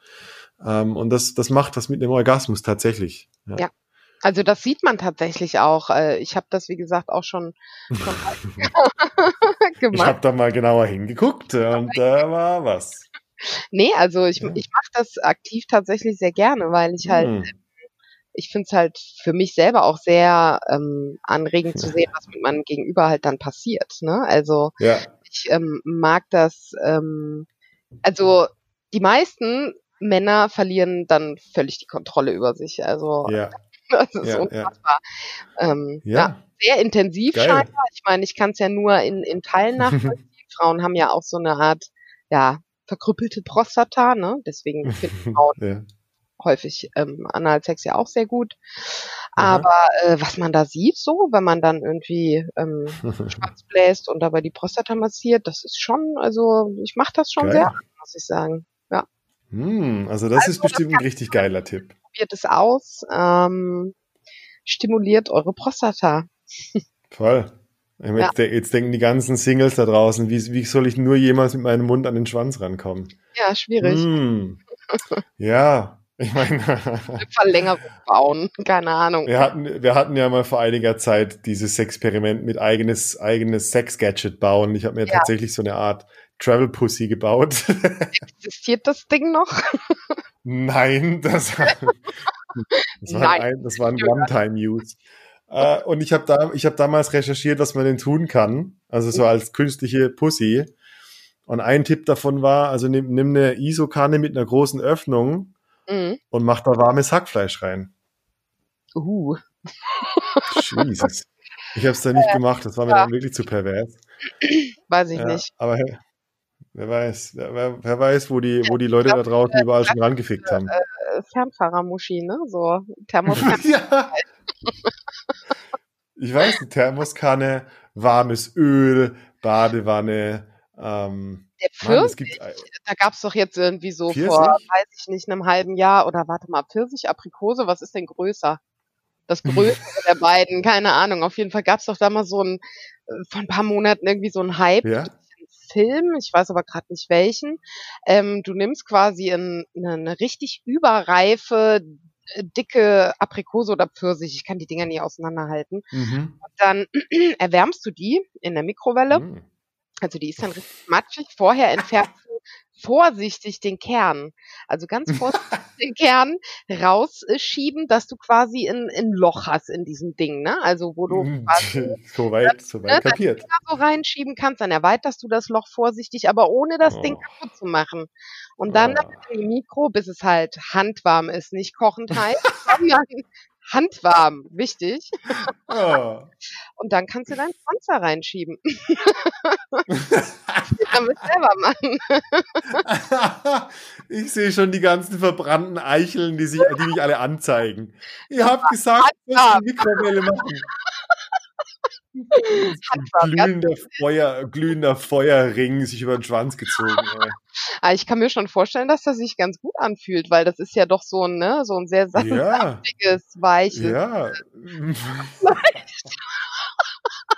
Ähm, und das, das macht was mit dem Orgasmus tatsächlich. Ja. ja. Also das sieht man tatsächlich auch. Äh, ich habe das, wie gesagt, auch schon, schon *laughs* *laughs* gemacht. Ich habe da mal genauer hingeguckt und da war was. Nee, also ich, ja. ich mache das aktiv tatsächlich sehr gerne, weil ich halt hm ich finde es halt für mich selber auch sehr ähm, anregend zu sehen, was mit meinem Gegenüber halt dann passiert. Ne? Also ja. ich ähm, mag das, ähm, also die meisten Männer verlieren dann völlig die Kontrolle über sich. Also ja. *laughs* das ist ja, unfassbar. Ja. Ähm, ja. sehr intensiv Geil. scheinbar. Ich meine, ich kann es ja nur in, in Teilen nachvollziehen. *laughs* Frauen haben ja auch so eine Art, ja, verkrüppelte Prostata, ne? Deswegen *laughs* finden Frauen häufig ähm, Analsex ja auch sehr gut. Aber äh, was man da sieht, so, wenn man dann irgendwie ähm, *laughs* Schwanz bläst und dabei die Prostata massiert, das ist schon, also ich mache das schon Geil. sehr, muss ich sagen. Ja. Hm, also das also, ist bestimmt das ein richtig geiler Tipp. Probiert es aus, ähm, stimuliert eure Prostata. Voll. Jetzt, ja. jetzt, denken die ganzen Singles da draußen, wie, wie soll ich nur jemals mit meinem Mund an den Schwanz rankommen? Ja, schwierig. Hm. *laughs* Ja, ich meine, Verlängerung bauen, keine Ahnung. Wir hatten, wir hatten ja mal vor einiger Zeit dieses Experiment mit eigenes, eigenes Sex-Gadget bauen. Ich habe mir ja. tatsächlich so eine Art Travel Pussy gebaut. *laughs* Existiert das Ding noch? Nein, das, das war ein, das war ein One-Time-Use. Uh, und ich habe da, ich habe damals recherchiert, was man denn tun kann. Also so als künstliche Pussy. Und ein Tipp davon war, also nimm, nimm eine ISO-Kanne mit einer großen Öffnung mhm. und macht da warmes Hackfleisch rein. Uh. Jesus. Ich habe es da *laughs* nicht äh, gemacht, das war mir ja. dann wirklich zu pervers. Weiß ich ja, nicht. Aber wer weiß, wer, wer, weiß, wo die, wo die Leute glaub, da draußen äh, überall schon rangefickt haben. Äh, Fernfahrermuschi, ne? So Thermoskanne. *laughs* ja. Ich weiß, Thermoskanne, warmes Öl, Badewanne, ähm, Der Mann, es Pfirsich, gibt äh, da gab's doch jetzt irgendwie so vor, Pfirsich? weiß ich nicht, 'nem halben Jahr oder warte mal, Pfirsich, Aprikose, was ist denn größer? Das *laughs* Größere der beiden, keine Ahnung. Auf jeden Fall gab's doch da mal so 'n äh, vor 'n paar Monaten irgendwie so 'n Hype, Ja? Film, ich weiß aber grad nicht welchen. Ähm, du nimmst quasi 'n 'ne 'ne richtig überreife, äh, dicke Aprikose oder Pfirsich, ich kann die Dinger nie auseinanderhalten. Mhm. Und dann *clears throat* erwärmst du die in der Mikrowelle. Mhm. Also, die ist dann richtig matschig. Vorher entfernst du vorsichtig den Kern. Also, ganz *laughs* vorsichtig den Kern rausschieben, dass du quasi 'n 'n Loch hast in diesem Ding, ne? Also, wo du quasi *laughs* Soweit, ne, soweit deine kapiert. Finger so reinschieben kannst, dann erweiterst du das Loch vorsichtig, aber ohne das Ding Oh. kaputt zu machen. Und dann Oh. die Mikro, bis es halt handwarm ist, nicht kochend heiß, *laughs* sondern handwarm, wichtig. Oh. Und dann kannst du deinen da reinschieben. *laughs* Musst du selber machen. *laughs* ich sehe schon die ganzen verbrannten Eicheln, die, sich, die mich alle anzeigen. Ihr habt gesagt, ich muss die Mikrowelle machen. Glühender, Feuer, glühender Feuerring sich über den Schwanz gezogen. Ey. Ah, ich kann mir schon vorstellen, dass das sich ganz gut anfühlt, weil das ist ja doch so 'n ne, so 'n sehr Ja, saftiges, weiches ja. *laughs*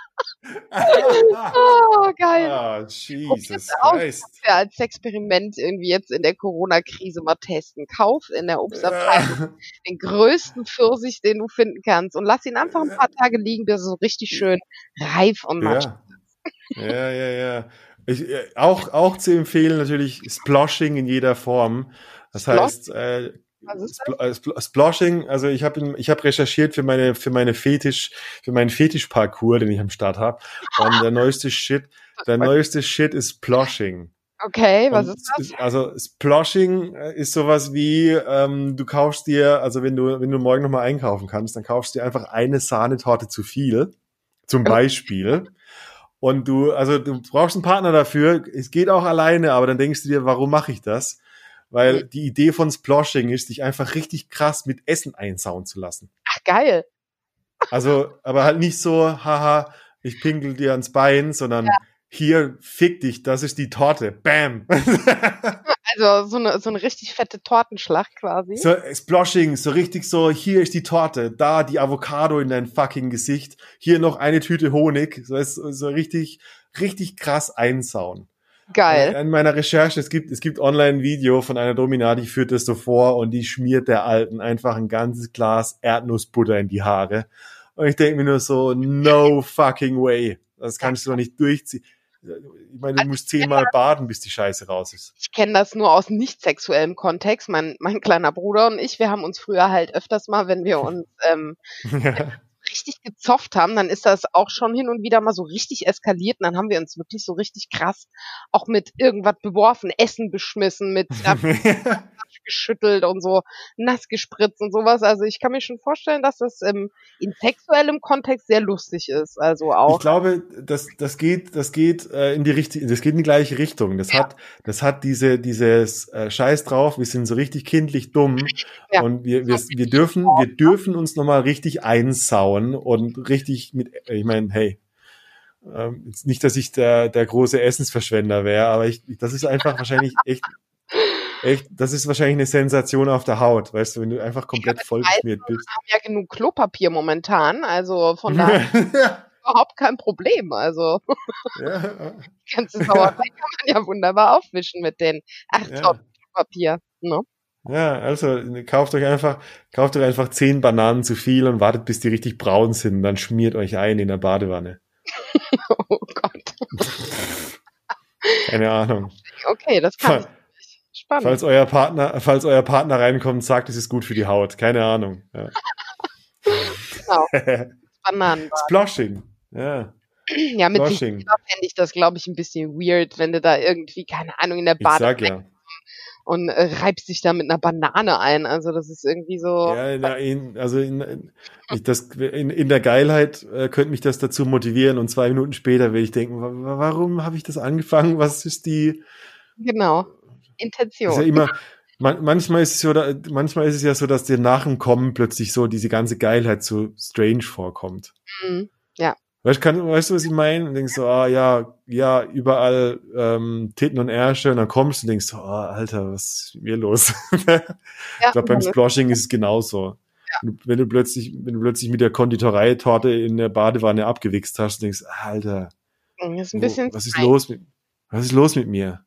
*laughs* Oh, geil. Probier's Jesus. Christ. Ja, als Experiment irgendwie jetzt in der Corona-Krise mal testen. Kauf in der Obstabteilung den größten Pfirsich, den du finden kannst und lass ihn einfach 'n paar Tage liegen, bis er so richtig schön reif und matschig Ja. Ja, ja, ja. Ich, äh, auch, auch zu empfehlen natürlich Sploshing in jeder Form. Das heißt, äh, ist Spl äh, Spl Sploshing, also ich habe ich hab recherchiert für meine für meine Fetisch für meinen Fetischparcours, den ich am Start habe. Und der neueste Shit, *laughs* der neueste Shit ist Sploshing. Okay, was Und ist das? Also Sploshing äh, ist sowas wie, ähm, du kaufst dir, also wenn du, wenn du morgen nochmal einkaufen kannst, dann kaufst du dir einfach eine Sahnetorte zu viel, zum Beispiel. Und du, also du brauchst einen Partner dafür. Es geht auch alleine, aber dann denkst du dir, warum mache ich das? Weil die Idee von Sploshing ist, dich einfach richtig krass mit Essen einsauen zu lassen. Ach, geil. Also, aber halt nicht so, haha, ich pinkel dir ans Bein, sondern hier, fick dich, das ist die Torte. Bam. *laughs* Also, so 'ne so 'ne richtig fette Tortenschlacht quasi. So Sploshing, so richtig so, hier ist die Torte, da die Avocado in dein fucking Gesicht, hier noch eine Tüte Honig, so, ist, so richtig, richtig krass einsauen. Geil. In meiner Recherche, es gibt, es gibt online ein Video von einer Domina, die führt das so vor und die schmiert der Alten einfach ein ganzes Glas Erdnussbutter in die Haare. Und ich denke mir nur so, no fucking way. Das kannst du doch nicht durchziehen. Ich meine, du musst zehnmal baden, bis die Scheiße raus ist. Ich kenne das nur aus nicht sexuellem Kontext. Mein mein kleiner Bruder und ich, wir haben uns früher halt öfters mal, wenn wir *laughs* uns, ähm, *laughs* richtig gezofft haben, dann ist das auch schon hin und wieder mal so richtig eskaliert und dann haben wir uns wirklich so richtig krass auch mit irgendwas beworfen, Essen beschmissen, mit *laughs* *laughs* geschüttelt und so nass gespritzt und sowas. Also ich kann mir schon vorstellen, dass das ähm, in sexuellem Kontext sehr lustig ist. Also Ich auch. glaube, das, das geht, das geht äh, in die richtige, das geht in die gleiche Richtung. Das hat, das hat diese, dieses äh, Scheiß drauf. Wir sind so richtig kindlich dumm Ja. und wir, wir, wir dürfen, wir dürfen uns nochmal richtig einsauen und richtig mit. Ich meine, hey, ähm, jetzt nicht, dass ich der der große Essensverschwender wäre, aber ich, das ist einfach wahrscheinlich echt. *laughs* Echt, das ist wahrscheinlich eine Sensation auf der Haut, weißt du, wenn du einfach komplett vollgeschmiert bist. haben ja genug Klopapier momentan, also von *laughs* daher überhaupt kein Problem. Also ja, die *laughs* ganze Sauerei kann man ja wunderbar aufwischen mit den 8 Ja. Klopapier. Ne? Ja, also kauft euch einfach, kauft euch einfach zehn Bananen zu viel und wartet, bis die richtig braun sind. Dann schmiert euch ein in der Badewanne. *laughs* Oh Gott. Keine Ahnung. Okay, das kann. Spannend. Falls euer Partner, falls euer Partner reinkommt, sagt, es ist gut für die Haut. Keine Ahnung. Ja. Genau. *laughs* Bananen. Sploshing. Ja, *clears throat* Ja, mit selber fände ich das, glaube ich, ein bisschen weird, wenn du da irgendwie, keine Ahnung, in der Ich Bade sag ja. und äh, reibst dich da mit einer Banane ein. Also das ist irgendwie so. Ja, in, der- in, also in, in, ich, das, in, in der Geilheit äh, könnte mich das dazu motivieren und zwei Minuten später will ich denken, wa- wa- warum habe ich das angefangen? Was ist die, Genau. Intention. ist ja immer, man, manchmal ist es so, da, manchmal ist es ja so, dass dir nach dem Kommen plötzlich so diese ganze Geilheit so strange vorkommt. Mhm. Weißt Weißt, kann, weißt du, was ich meine? Und denkst so, ah ja, ja, überall ähm, Titten und Ärsche und dann kommst du und denkst so, ah, Alter, was ist mir los? *laughs* ja, ich glaube, beim Sploshing ist es genauso. Ja. Wenn du plötzlich, wenn du plötzlich mit der Konditoreitorte in der Badewanne abgewichst hast, denkst, Alter, ist wo, was ist los mit, was ist los mit mir?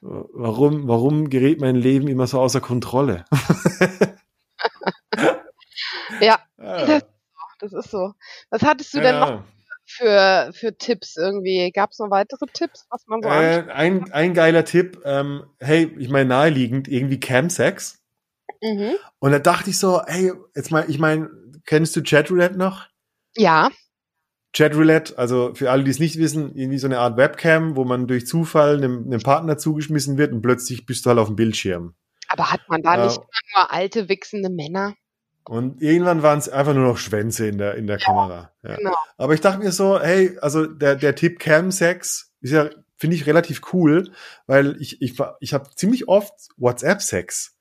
Warum, warum gerät mein Leben immer so außer Kontrolle? *laughs* ja, *laughs* ja. Das, ist so. Was hattest du ja. denn noch für, für Tipps irgendwie? Gab es noch weitere Tipps, was man so äh, ein, ein geiler Tipp, ähm, hey, ich meine naheliegend, irgendwie Camsex. Mhm. Und da dachte ich so, hey, jetzt mal, ich meine, kennst du Chatroulette noch? Ja. Chatroulette, also für alle, die es nicht wissen, irgendwie so eine Art Webcam, wo man durch Zufall einem, einem Partner zugeschmissen wird und plötzlich bist du halt auf dem Bildschirm. Aber hat man da äh, nicht nur alte, wichsende Männer? Und irgendwann waren es einfach nur noch Schwänze in der, in der ja, Kamera. Ja. Genau. Aber ich dachte mir so, hey, also der, der Tipp Cam Sex ist ja, finde ich, relativ cool, weil ich, ich, ich habe ziemlich oft WhatsApp-Sex.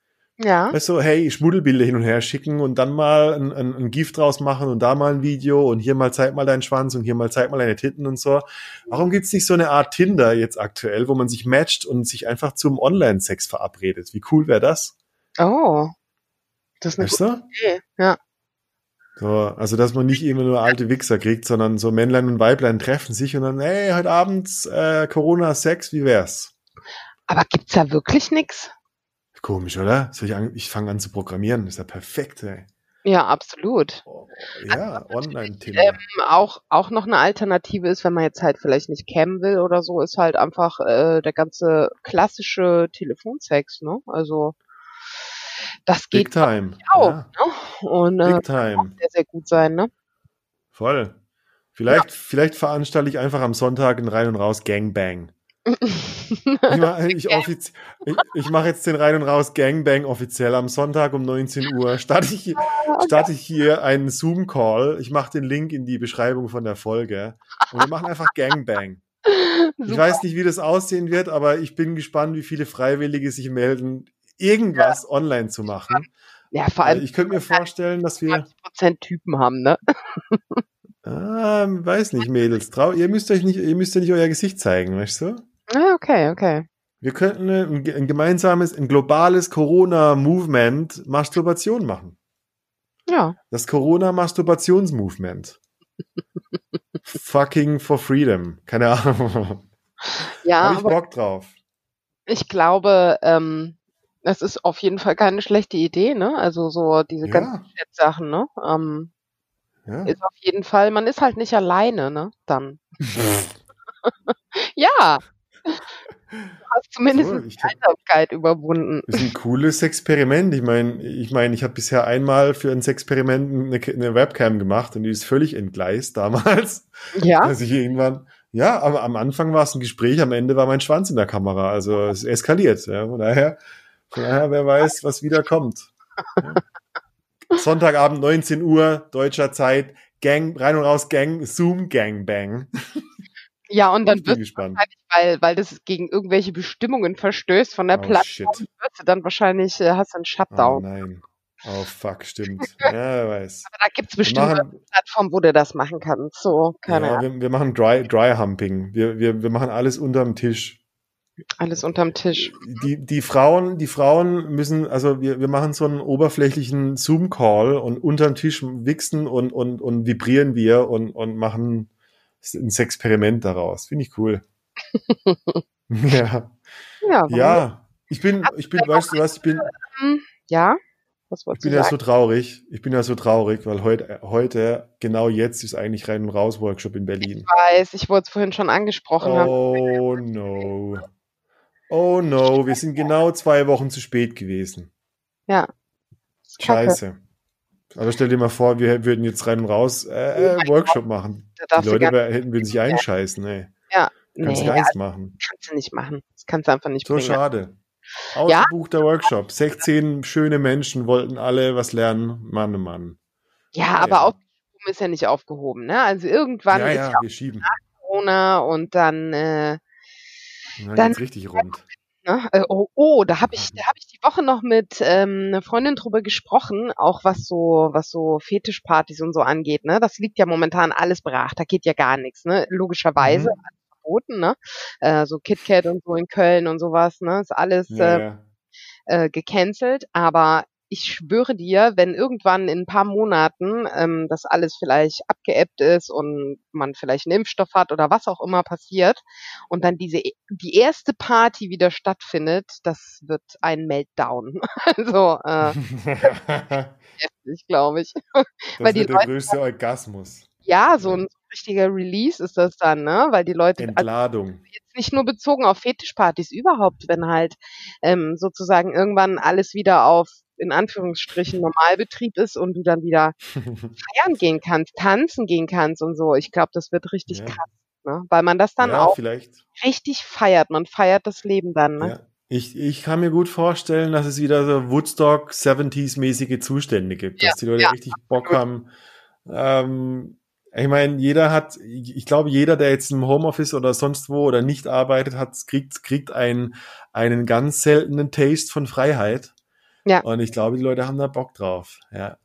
Ja. Weißt du, hey, Schmuddelbilder hin und her schicken und dann mal ein, ein, ein Gift draus machen und da mal ein Video und hier mal zeig mal deinen Schwanz und hier mal zeig mal deine Titten und so. Warum gibt's nicht so eine Art Tinder jetzt aktuell, wo man sich matcht und sich einfach zum Online-Sex verabredet? Wie cool wäre das? Oh. Das ist eine weißt gute Idee. Ja. So, also dass man nicht immer nur alte Wichser kriegt, sondern so Männlein und Weiblein treffen sich und dann, hey, heute Abend äh, Corona-Sex, wie wär's? Aber gibt's da wirklich nix? Komisch, oder? Ich, ich fange an zu programmieren, das ist ja perfekt, ey. Ja, absolut. Oh, ja, also, Online-Thema. Ähm, auch, auch noch eine Alternative ist, wenn man jetzt halt vielleicht nicht cammen will oder so, ist halt einfach äh, der ganze klassische Telefonsex, ne? Also das geht Big time. auch. Ja. Ne? Und äh, Big time. sehr, sehr gut sein, ne? Voll. Vielleicht, ja. vielleicht veranstalte ich einfach am Sonntag ein Rein und Raus Gangbang. Ich mache *laughs* ich, ich, ich mach jetzt den Rein und Raus Gangbang offiziell am Sonntag um 19 Uhr. Starte ich, ah, starte ich hier einen Zoom-Call. Ich mache den Link in die Beschreibung von der Folge. Und wir machen einfach Gangbang. Ich weiß nicht, wie das aussehen wird, aber ich bin gespannt, wie viele Freiwillige sich melden irgendwas ja. online zu machen. Ja, vor allem. Ich könnte mir vorstellen, dass wir. Prozent Typen haben, ne? ah, weiß nicht, Mädels. Trau ihr müsst euch nicht, ihr müsst ja nicht euer Gesicht zeigen, weißt du? Ah, okay, okay. Wir könnten ein, ein gemeinsames, ein globales Corona-Movement Masturbation machen. Ja. Das Corona-Masturbationsmovement. *laughs* Fucking for freedom. Keine Ahnung. Ja. Habe ich Bock drauf. Ich glaube, ähm, das ist auf jeden Fall keine schlechte Idee, ne? Also so diese ja. ganzen Sachen, ne? Ähm, ja. Ist auf jeden Fall, man ist halt nicht alleine, ne? Dann. *laughs* ja. Du hast zumindest so, die Einsamkeit überwunden. Das ist ein cooles Experiment. Ich meine, ich meine, ich habe bisher einmal für ein Experiment eine, eine, Webcam gemacht und die ist völlig entgleist damals. Ja. Als ich irgendwann, ja, aber am Anfang war es ein Gespräch, am Ende war mein Schwanz in der Kamera. Also es eskaliert. Ja. Von daher ja, wer weiß, was wieder kommt. Ja. Sonntagabend 19 Uhr, deutscher Zeit, Gang, rein und raus Gang, Zoom Gang Bang. Ja, und dann wird weil, weil das gegen irgendwelche Bestimmungen verstößt von der oh, Plattform, shit. wirst du dann wahrscheinlich, äh, hast du einen Shutdown. Oh nein. Oh fuck, stimmt. *laughs* Ja, weiß. Aber da gibt's bestimmt eine Plattform, wo du das machen kannst. So, keine ja, Ahnung. Wir, wir machen Dry, Dry Humping. Wir, wir, wir machen alles unterm Tisch. Alles unterm Tisch. Die, die Frauen, die Frauen müssen, also wir, wir machen so einen oberflächlichen Zoom-Call und unterm Tisch wichsen und, und, und vibrieren wir und, und machen ein Experiment daraus. Finde ich cool. *laughs* ja. Ja, ja. Ich bin, ich bin, weißt du was, ich bin. Ähm, ja. Was ich bin ja so traurig. Ich bin ja so traurig, weil heute, heute, genau jetzt ist eigentlich rein und raus Workshop in Berlin. Ich weiß, ich wurde es vorhin schon angesprochen. Oh no. Oh no, wir sind genau zwei Wochen zu spät gewesen. Ja. Scheiße. Aber stell dir mal vor, wir würden jetzt rein und raus äh, äh, Workshop machen. Die Leute hätten würden sich einscheißen, ey. Ja. Kannst nee, du gar nichts machen. Kannst du nicht machen. Das kannst du einfach nicht So bringen. schade. Ausgebuchter ja? Workshop. 16 schöne Menschen wollten alle was lernen. Mann, oh Mann. Ja, ja. aber aufgehoben ist ja nicht aufgehoben, ne? Also irgendwann ja, ist ja, ja wir schieben. nach Corona und dann äh, dann, dann richtig rund. Ne? Äh, oh, oh, da habe ich, da habe ich die Woche noch mit ähm, einer Freundin drüber gesprochen, auch was so, was so Fetischpartys und so angeht. Ne, das liegt ja momentan alles brach. Da geht ja gar nichts. Ne, logischerweise Mhm. alles verboten. Ne, äh, so KitKat und so in Köln und sowas. Ne, ist alles Ja, äh, ja. äh, gecancelt. Aber ich schwöre dir, wenn irgendwann in ein paar Monaten ähm, das alles vielleicht abgeebbt ist und man vielleicht einen Impfstoff hat oder was auch immer passiert und dann diese die erste Party wieder stattfindet, das wird ein Meltdown. *laughs* Also äh, *laughs* heftig, glaube ich. das Weil wird der Leute, größte Orgasmus. ja, so ein richtiger Release ist das dann, ne? Weil die Leute, also Entladung. jetzt nicht nur bezogen auf Fetischpartys, überhaupt, wenn halt ähm, sozusagen irgendwann alles wieder auf in Anführungsstrichen Normalbetrieb ist und du dann wieder feiern gehen kannst, tanzen gehen kannst und so. Ich glaube, das wird richtig Ja. krass, ne? Weil man das dann ja, auch vielleicht. richtig feiert. Man feiert das Leben dann, ne? Ja. Ich, ich kann mir gut vorstellen, dass es wieder so Woodstock 70s-mäßige Zustände gibt, dass die Leute richtig Bock haben. Ähm, ich meine, jeder hat, ich ich glaube, jeder, der jetzt im Homeoffice oder sonst wo oder nicht arbeitet, hat, kriegt, kriegt einen, einen ganz seltenen Taste von Freiheit. Ja. Und ich glaube, die Leute haben da Bock drauf. Ja.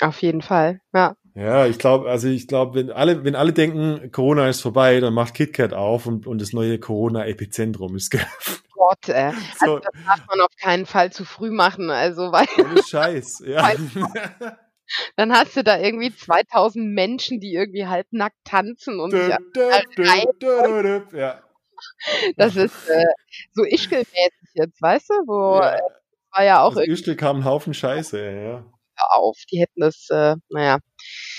Auf jeden Fall, ja. Ja, ich glaube, also ich glaube, wenn alle, wenn alle denken, Corona ist vorbei, dann macht KitKat auf und, und das neue Corona-Epizentrum ist *laughs* geöffnet. Gott, äh. Also So, das darf man auf keinen Fall zu früh machen. Also, weil ohne Scheiß. *laughs* Ja. dann hast du da irgendwie 2000 Menschen, die irgendwie halbnackt tanzen und Dö. Ja. Das ist äh, so Ischgl-mäßig jetzt, weißt du? Wo Ja. äh, war ja auch Ischgl kam ein Haufen Scheiße, ja. auf. Die hätten das, äh, naja.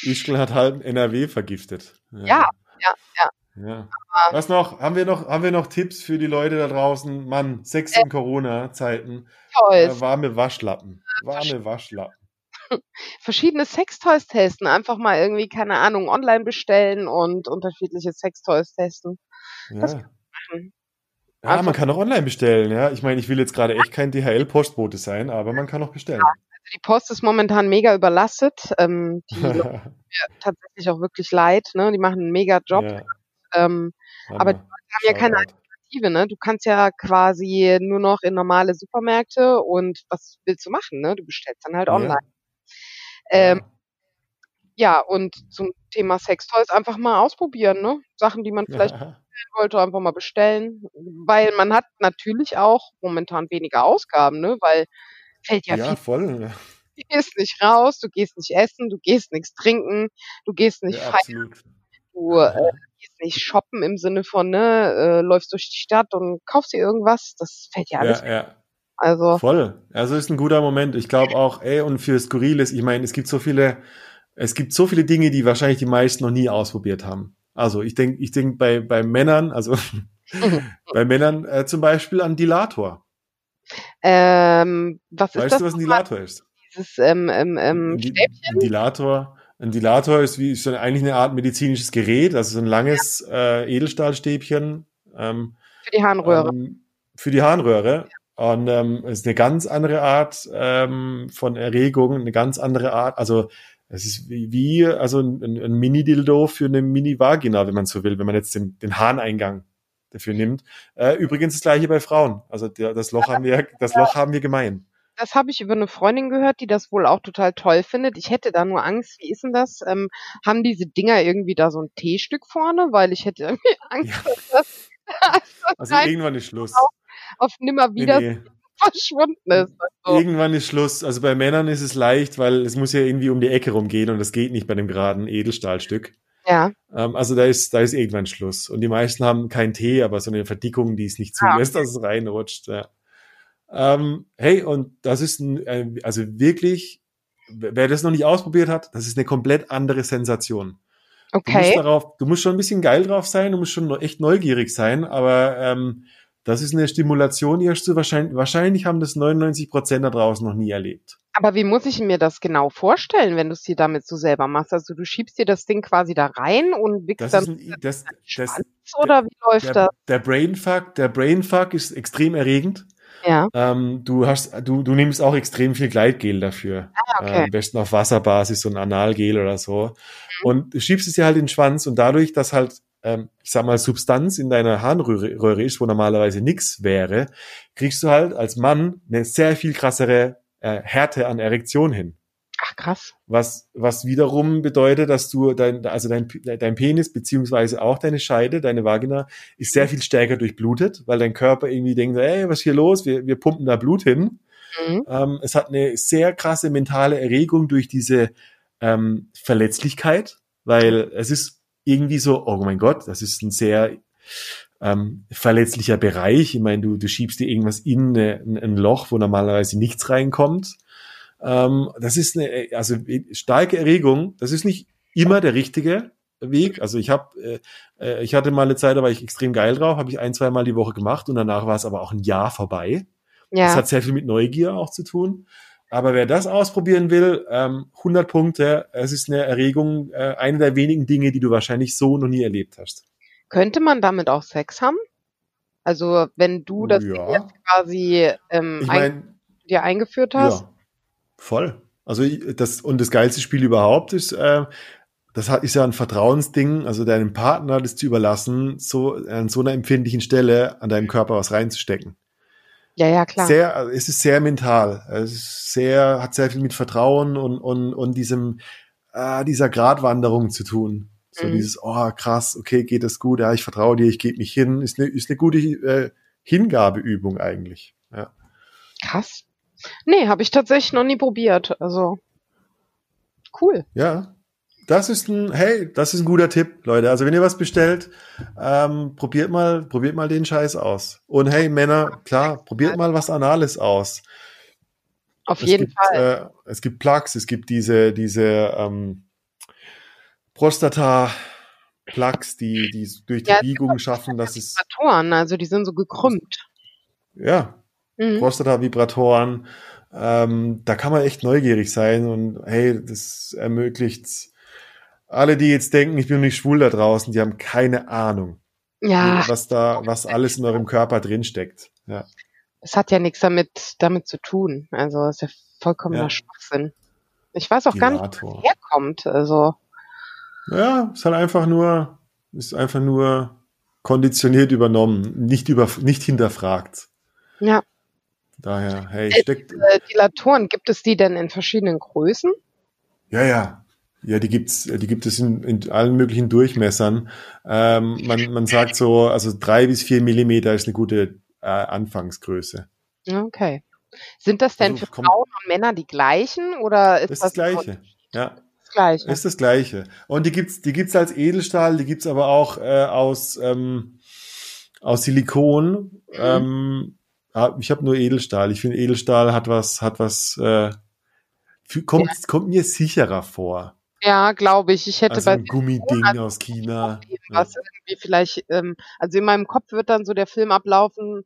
Ischgl hat halb NRW vergiftet. Ja, ja, ja. ja. Was noch? Haben wir noch, haben wir noch Tipps für die Leute da draußen? Mann, Sex in Corona-Zeiten. Äh, warme Waschlappen. Warme Waschlappen. *laughs* Verschiedene Sextoys testen. Einfach mal irgendwie, keine Ahnung, online bestellen und unterschiedliche Sextoys testen. Das Ja. machen. Ja, man Einfach- kann auch online bestellen, ja. Ich meine, ich will jetzt gerade echt kein DHL-Postbote sein, aber man kann auch bestellen. Die Post ist momentan mega überlastet. Ähm, die *laughs* tatsächlich auch wirklich leid. Ne? Die machen einen mega Job. ja, Ähm, aber die haben ja keine. Alternative, ne? Du kannst ja quasi nur noch in normale Supermärkte und was willst du machen, ne? Du bestellst dann halt Ja. online. Ähm, Ja. ja, und zum Thema Sextoys einfach mal ausprobieren, ne? Sachen, die man *laughs* vielleicht bestellen wollte, einfach mal bestellen. Weil man hat natürlich auch momentan weniger Ausgaben, ne? Weil fällt ja, Ja, viel, voll. *laughs* du gehst nicht raus, du gehst nicht essen, du gehst nichts trinken, du gehst nicht Ja, feiern, du äh, gehst nicht shoppen im Sinne von, ne, äh, läufst durch die Stadt und kaufst dir irgendwas. Das fällt ja alles. Ja, ja. Also, Voll. Also ist ein guter Moment. Ich glaube auch, ey, und für Skurriles, ich meine, es gibt so viele, es gibt so viele Dinge, die wahrscheinlich die meisten noch nie ausprobiert haben. Also ich denke, ich denk bei, bei Männern, also *laughs* bei Männern äh, zum Beispiel an Dilator. ähm, was ist Weißt das? du, was ein? Dilator ist? Dieses ähm, ähm, ähm, Stäbchen? Ein Dilator, ein Dilator ist wie ist eigentlich eine Art medizinisches Gerät, also so ein langes äh, Edelstahlstäbchen ähm, für die Harnröhre. ähm, für die Harnröhre. Und ähm, es ist eine ganz andere Art ähm, von Erregung, eine ganz andere Art. Also es ist wie, wie also ein, ein Mini-Dildo für eine Mini-Vagina, wenn man so will, wenn man jetzt den, den Harneingang dafür nimmt. Äh, übrigens das gleiche bei Frauen. Also der, das Loch haben wir, das Loch haben wir gemein. Das habe ich über eine Freundin gehört, die das wohl auch total toll findet. Ich hätte da nur Angst. Wie ist denn das? Ähm, haben diese Dinger irgendwie da so ein T-Stück vorne? Weil ich hätte *laughs* irgendwie Angst, Ja. dass das, *laughs* Also irgendwann ist Schluss. auf nimmer Nee, wieder nee. Verschwunden ist. Also, Irgendwann ist Schluss. Also bei Männern ist es leicht, weil es muss ja irgendwie um die Ecke rumgehen und das geht nicht bei einem geraden Edelstahlstück. ja, Ähm, also da ist, da ist irgendwann Schluss. Und die meisten haben keinen Tee, aber so eine Verdickung, die es nicht zulässt, dass es reinrutscht. Ja. Ähm, hey, und das ist ein, äh, also wirklich, wer das noch nicht ausprobiert hat, das ist eine komplett andere Sensation. Du musst okay. darauf, du musst schon ein bisschen geil drauf sein, du musst schon echt neugierig sein, aber ähm, das ist eine Stimulation, die hast du wahrscheinlich, wahrscheinlich haben das 99 Prozent da draußen noch nie erlebt. Aber wie muss ich mir das genau vorstellen, wenn du es dir damit so selber machst? Also du schiebst dir das Ding quasi da rein und wickst Das dann ein, das, das, oder wie läuft der, das? der Brainfuck, der Brainfuck ist extrem erregend. Ja. Ähm, du hast, du, du nimmst auch extrem viel Gleitgel dafür. Ah, okay. Äh, am besten auf Wasserbasis, so ein Analgel oder so. Und du schiebst es dir halt in den Schwanz und dadurch, dass halt ähm, ich sag mal, Substanz in deiner Harnröhre ist, wo normalerweise nichts wäre, kriegst du halt als Mann eine sehr viel krassere äh, Härte an Erektion hin. Ach, krass. Was, was wiederum bedeutet, dass du dein, also dein, dein Penis beziehungsweise auch deine Scheide, deine Vagina, ist sehr viel stärker durchblutet, weil dein Körper irgendwie denkt, ey, was ist hier los? Wir, wir pumpen da Blut hin. Mhm. Ähm, es hat eine sehr krasse mentale Erregung durch diese ähm, Verletzlichkeit, weil es ist irgendwie so, oh mein Gott, das ist ein sehr ähm, verletzlicher Bereich. Ich meine, du, du schiebst dir irgendwas in eine, ein Loch, wo normalerweise nichts reinkommt. Ähm, das ist eine, also starke Erregung. Das ist nicht immer der richtige Weg. Also ich habe, äh, äh, ich hatte mal eine Zeit, da war ich extrem geil drauf, habe ich ein, zwei Mal die Woche gemacht und danach war es aber auch ein Jahr vorbei. Ja. Das hat sehr viel mit Neugier auch zu tun. Aber wer das ausprobieren will, ähm, 100 Punkte. Es ist eine Erregung, äh, eine der wenigen Dinge, die du wahrscheinlich so noch nie erlebt hast. Könnte man damit auch Sex haben? Also wenn du das ja. jetzt quasi ähm, ich mein, ein, dir eingeführt hast? Ja, voll. Also das und das geilste Spiel überhaupt ist, äh, das ist ja ein Vertrauensding, also deinem Partner das zu überlassen, so an so einer empfindlichen Stelle an deinem Körper was reinzustecken. Ja, ja, klar. Sehr, es ist sehr mental. Es ist sehr, hat sehr viel mit Vertrauen und, und, und diesem, äh, dieser Gratwanderung zu tun. So mhm. dieses, oh krass, okay, geht das gut, ja, ich vertraue dir, ich gebe mich hin, ist eine, ist eine gute äh, Hingabeübung eigentlich. Ja. Krass. Nee, habe ich tatsächlich noch nie probiert. Also cool. Ja, das ist ein, hey, das ist ein guter Tipp, Leute. Also wenn ihr was bestellt, ähm, probiert mal, probiert mal den Scheiß aus. Und hey, Männer, klar, probiert mal was Anales aus. Auf es jeden gibt, Fall. Äh, es gibt Plugs, es gibt diese, diese ähm, Prostata Plugs, die, die durch die ja, Biegung schaffen, dass es. Vibratoren, also die sind so gekrümmt. Ja. Mhm. Prostata-Vibratoren. Ähm, da kann man echt neugierig sein und hey, das ermöglicht alle, die jetzt denken, ich bin nicht schwul da draußen, die haben keine Ahnung, ja. was da, was alles in eurem Körper drinsteckt. Ja. Es hat ja nichts damit, damit zu tun. Also es ist ja vollkommener ja. Schwachsinn. Ich weiß auch Dilator. gar nicht, wo es herkommt. Also. Ja, ist halt einfach nur, ist einfach nur konditioniert übernommen, nicht über, nicht hinterfragt. Ja. Daher, hey, äh, steckt. Äh, Dilatoren, gibt es die denn in verschiedenen Größen? Ja, ja. Ja, die gibt's, die gibt es in, in allen möglichen Durchmessern. Ähm, man, man sagt so, also drei bis vier Millimeter ist eine gute äh, Anfangsgröße. Okay. Sind das denn also, für Frauen und Männer die gleichen oder ist das, das gleiche? Ja. Das gleiche. Ist das gleiche. Und die gibt's, die gibt's als Edelstahl, die gibt's aber auch äh, aus ähm, aus Silikon. Mhm. Ähm, ah, ich habe nur Edelstahl. Ich finde Edelstahl hat was, hat was, äh, kommt, ja. kommt mir sicherer vor. Ja, glaube ich. Ich hätte also bei ein Gummiding aus China. Was ja. irgendwie vielleicht, ähm, also in meinem Kopf wird dann so der Film ablaufen.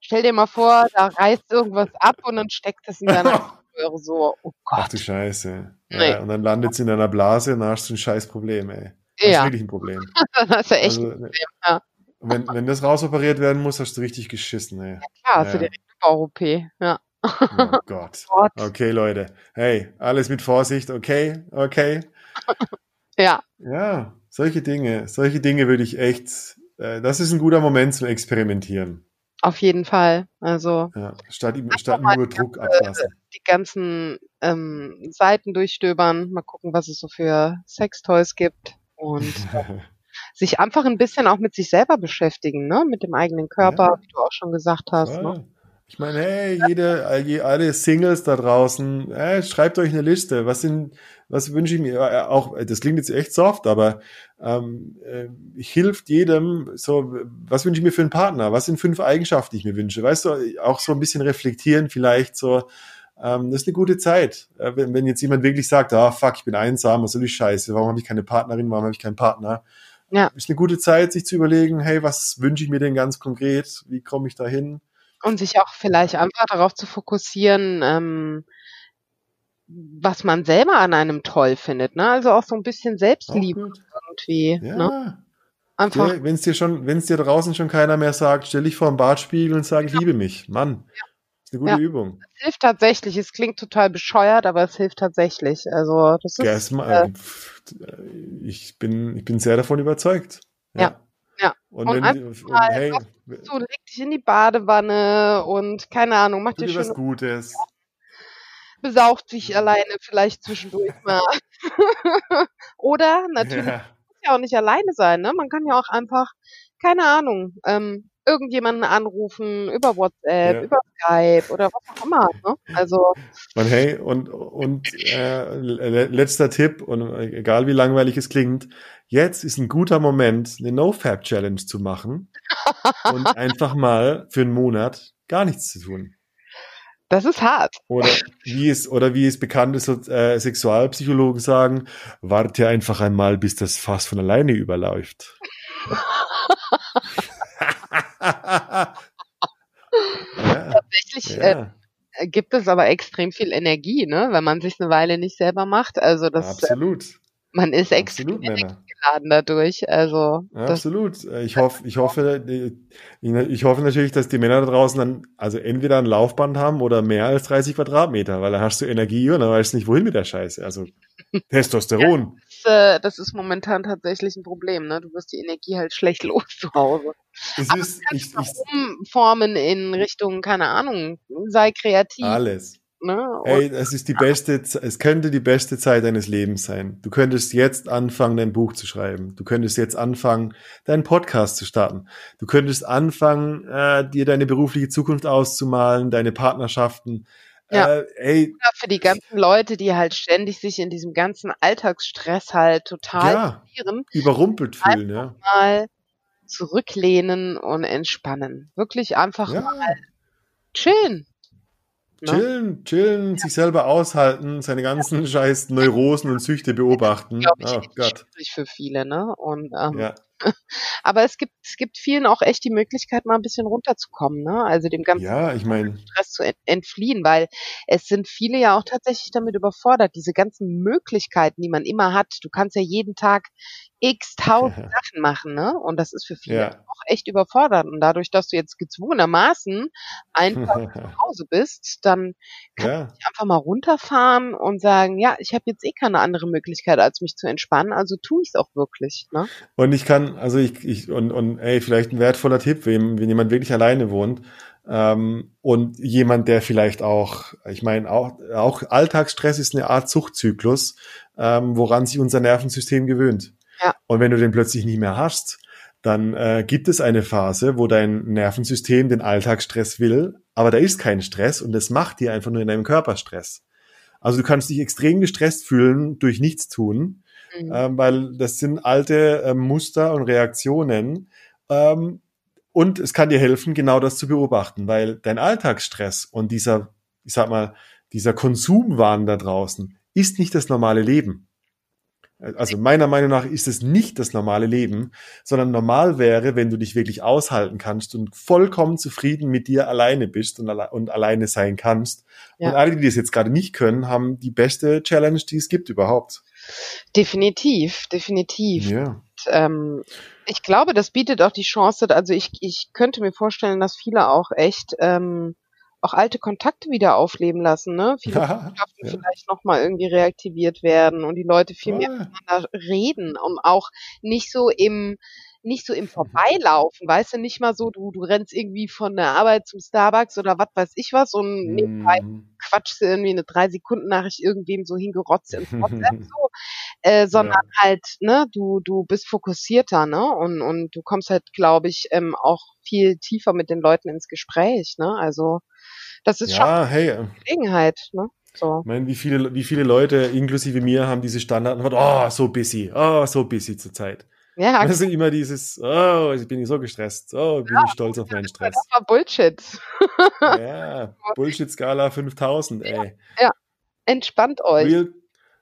Stell dir mal vor, da reißt irgendwas ab und dann steckt es in deiner *laughs* Röhre so. Oh Gott. Ach du Scheiße. Nee. und dann landet es in deiner Blase und dann hast du ein scheiß Problem, ey. Das ja. ist wirklich ein Problem. dann hast du echt also, ein Problem, ja. Wenn, wenn das rausoperiert werden muss, hast du richtig geschissen, ey. Ja, klar, hast ja. du direkt eine OP, ja. Oh Gott. *laughs* Gott. Okay, Leute. Hey, alles mit Vorsicht, okay? Okay. Ja. Ja, solche Dinge, solche Dinge würde ich echt, äh, das ist ein guter Moment zum Experimentieren. Auf jeden Fall. Also ja, statt, statt nur Druck ablassen. Die ganzen ähm, Seiten durchstöbern, mal gucken, was es so für Sextoys gibt und *laughs* sich einfach ein bisschen auch mit sich selber beschäftigen, ne? Mit dem eigenen Körper, ja. wie du auch schon gesagt hast. Ja. Ne? Ich meine, hey, jede, alle Singles da draußen, hey, schreibt euch eine Liste. Was sind, was wünsche ich mir? Äh, auch, das klingt jetzt echt soft, aber ähm, äh, hilft jedem. So, was wünsche ich mir für einen Partner? Was sind fünf Eigenschaften, die ich mir wünsche? Weißt du, auch so ein bisschen reflektieren, vielleicht so. Ähm, das ist eine gute Zeit, äh, wenn, wenn jetzt jemand wirklich sagt, ah fuck, ich bin einsam, was soll ich Scheiße? Warum habe ich keine Partnerin? Warum habe ich keinen Partner? Ja. Ist eine gute Zeit, sich zu überlegen, hey, was wünsche ich mir denn ganz konkret? Wie komme ich da hin? Und sich auch vielleicht einfach darauf zu fokussieren, ähm, was man selber an einem toll findet, ne? Also auch so ein bisschen Selbstliebe irgendwie. Ja. Ne? Einfach. Wenn es dir schon, wenn es dir draußen schon keiner mehr sagt, stell dich vor den Bartspiegel und sag, ich liebe mich. Mann. Ja. Ist eine gute ja. Übung. Es hilft tatsächlich. Es klingt total bescheuert, aber es hilft tatsächlich. Also das ist. Ja, äh, ich bin, ich bin sehr davon überzeugt. Ja. Ja. Und, Und wenn, und hey, So, leg dich in die Badewanne und keine Ahnung, mach dir dir was schön, Gutes. besaugt dich alleine vielleicht zwischendurch mal. *laughs* Oder *laughs* natürlich Ja. muss ja auch nicht alleine sein, ne? Man kann ja auch einfach, keine Ahnung, ähm, irgendjemanden anrufen über WhatsApp, Ja. über Skype oder was auch immer, ne? Also, Und hey, und, und äh, le- letzter Tipp, und egal wie langweilig es klingt, jetzt ist ein guter Moment, eine No-Fab-Challenge zu machen und *laughs* einfach mal für einen Monat gar nichts zu tun. das ist hart. Oder wie es, oder wie es bekannte äh, Sexualpsychologen sagen, warte einfach einmal, bis das Fass von alleine überläuft. *laughs* ja, Tatsächlich äh, ja, gibt es aber extrem viel Energie, ne? Wenn man sich eine Weile nicht selber macht. Also das, äh, absolut. man ist extrem Absolut, Männer. energiegeladen dadurch. Also Ja, absolut. Ich hoffe, ich hoffe, ich hoffe natürlich, dass die Männer da draußen dann, also entweder ein Laufband haben oder mehr als 30 Quadratmeter, weil dann hast du Energie und dann weißt du nicht, wohin mit der Scheiße. Also *laughs* Testosteron. Ist, äh, das ist momentan tatsächlich ein Problem, ne? Du wirst die Energie halt schlecht *laughs* los zu Hause. Es ist, ich, ich, Umformen in Richtung, keine Ahnung, sei kreativ, alles. ne? Und Ey, es ist die beste, es könnte die beste Zeit deines Lebens sein. Du könntest jetzt anfangen, dein Buch zu schreiben. Du könntest jetzt anfangen, deinen Podcast zu starten. Du könntest anfangen, äh, dir deine berufliche Zukunft auszumalen, deine Partnerschaften. Ja. Äh, ey, oder für die ganzen Leute, die halt ständig sich in diesem ganzen Alltagsstress halt total ja, verlieren, überrumpelt fühlen, ja. mal zurücklehnen und entspannen. Wirklich einfach Ja. mal chillen. Ne? Chillen, chillen, sich selber aushalten, seine ganzen scheiß Neurosen und Süchte beobachten. Glaube ich, Oh Gott. schwierig für viele, ne? Und ähm, Ja, *laughs* aber es gibt es gibt vielen auch echt die Möglichkeit, mal ein bisschen runterzukommen, ne? Also dem ganzen ja, ich meine, Stress zu ent entfliehen, weil es sind viele ja auch tatsächlich damit überfordert, diese ganzen Möglichkeiten, die man immer hat. Du kannst ja jeden Tag x tausend *laughs* Sachen machen, ne? Und das ist für viele Ja. auch echt überfordernd. Und dadurch, dass du jetzt gezwungenermaßen einfach zu *laughs* Hause bist, dann ja, einfach mal runterfahren und sagen, ja, ich habe jetzt eh keine andere Möglichkeit, als mich zu entspannen, also tue ich es auch wirklich, ne? Und ich kann, also ich, ich und, und ey, vielleicht ein wertvoller Tipp, wenn, wenn jemand wirklich alleine wohnt ähm, und jemand, der vielleicht auch, ich meine, auch, auch Alltagsstress ist eine Art Suchtzyklus, ähm, woran sich unser Nervensystem gewöhnt. Ja. Und wenn du den plötzlich nicht mehr hast, dann äh, gibt es eine Phase, wo dein Nervensystem den Alltagsstress will, aber da ist kein Stress und das macht dir einfach nur in deinem Körper Stress. Also du kannst dich extrem gestresst fühlen durch Nichtstun, Mhm. ähm, weil das sind alte ähm, Muster und Reaktionen. Ähm, und es kann dir helfen, genau das zu beobachten, weil dein Alltagsstress und dieser, ich sag mal, dieser Konsumwahn da draußen ist nicht das normale Leben. Also meiner Meinung nach ist es nicht das normale Leben, sondern normal wäre, wenn du dich wirklich aushalten kannst und vollkommen zufrieden mit dir alleine bist und, alle und alleine sein kannst. Ja. Und alle, die das jetzt gerade nicht können, haben die beste Challenge, die es gibt überhaupt. Definitiv, definitiv. Ja. ähm, ich glaube, das bietet auch die Chance, also ich, ich könnte mir vorstellen, dass viele auch echt ähm, auch alte Kontakte wieder aufleben lassen, ne? Viele *laughs* Freundschaften Ja. vielleicht nochmal irgendwie reaktiviert werden und die Leute viel mehr Ah, miteinander reden und auch nicht so im nicht so im Vorbeilaufen, weißt du, nicht mal so, du, du rennst irgendwie von der Arbeit zum Starbucks oder was weiß ich was und nebenbei mm, quatschst du irgendwie eine drei Sekunden Nachricht irgendwem so hingerotzt ins WhatsApp *laughs* so, äh, sondern halt, ne, du du bist fokussierter, ne, und und du kommst halt, glaube ich, ähm, auch viel tiefer mit den Leuten ins Gespräch, ne, also das ist schon ja, hey, eine Gelegenheit, ne, so. ich meine, wie viele, wie viele Leute, inklusive mir, haben diese Standardantwort, oh, so busy, oh, so busy zurzeit. Ja, Das ist immer dieses, oh, ich bin so gestresst, oh, bin ich stolz auf meinen Stress. *laughs* das war Bullshit. Ja, Bullshit-Skala 5000, ey. Entspannt euch. Real,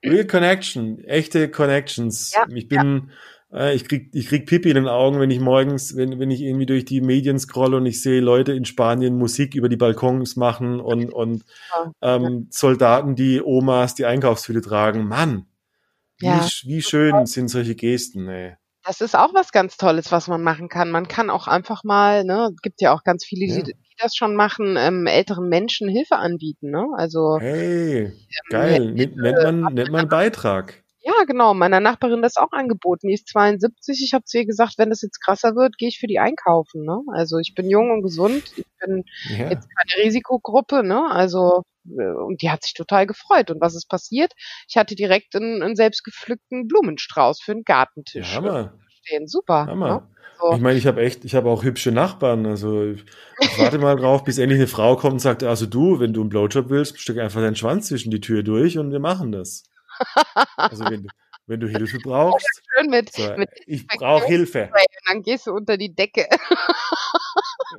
real Connection, echte Connections. Ja, ich bin, äh, ich krieg, ich krieg Pipi in den Augen, wenn ich morgens, wenn, wenn ich irgendwie durch die Medien scrolle und ich sehe Leute in Spanien Musik über die Balkons machen und, und Ja. ähm, Soldaten, die Omas die Einkaufshüte tragen. Mann, wie, Ja. wie schön sind solche Gesten, ey. Das ist auch was ganz Tolles, was man machen kann. Man kann auch einfach mal, ne, gibt ja auch ganz viele, die, Ja. die das schon machen, ähm, älteren Menschen Hilfe anbieten, ne? Also Hey, geil, nennt, nennt man, nennt man Beitrag. Ja, genau. Meiner Nachbarin das auch angeboten. Die ist 72. Ich habe zu ihr gesagt, wenn das jetzt krasser wird, gehe ich für die einkaufen. Ne? Also ich bin jung und gesund. Ich bin ja. jetzt keine Risikogruppe. Ne? Also äh, und die hat sich total gefreut. Und was ist passiert? Ich hatte direkt einen, einen selbstgepflückten Blumenstrauß für den Gartentisch. Ja, Hammer. Stehen. Super. Hammer. Ne? So. Ich meine, ich habe echt, ich habe auch hübsche Nachbarn. Also ich, ich warte mal drauf, bis endlich eine Frau kommt und sagt, also du, wenn du einen Blowjob willst, steck einfach deinen Schwanz zwischen die Tür durch und wir machen das. Also wenn, wenn du Hilfe brauchst. Ja, *laughs* schön mit, so, mit ich brauche Hilfe. Dann gehst du unter die Decke.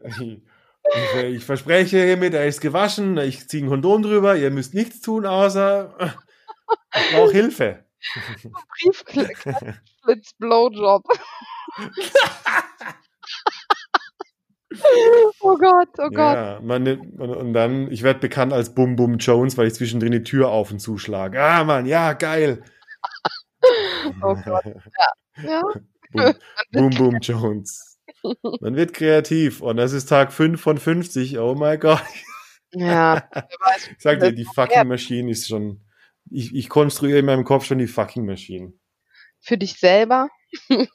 Ich, ich, verspreche hiermit, er ist gewaschen, ich ziehe ein Kondom drüber, ihr müsst nichts tun, außer *laughs* ich brauche Hilfe. Briefklitz Blowjob. *laughs* *laughs* oh Gott, oh Gott. Ja, man, und dann, ich werde bekannt als Bum Bum Jones, weil ich zwischendrin die Tür auf und zuschlage. Ah, Mann, ja, geil. *laughs* oh Gott, ja. ja. *laughs* Boom, Boom, Boom Jones. Man wird kreativ und das ist Tag 5 von 50. Oh mein Gott. Ja. ich sag dir, die fucking Maschine ist schon. Ich, ich konstruiere in meinem Kopf schon die fucking Maschine. Für dich selber?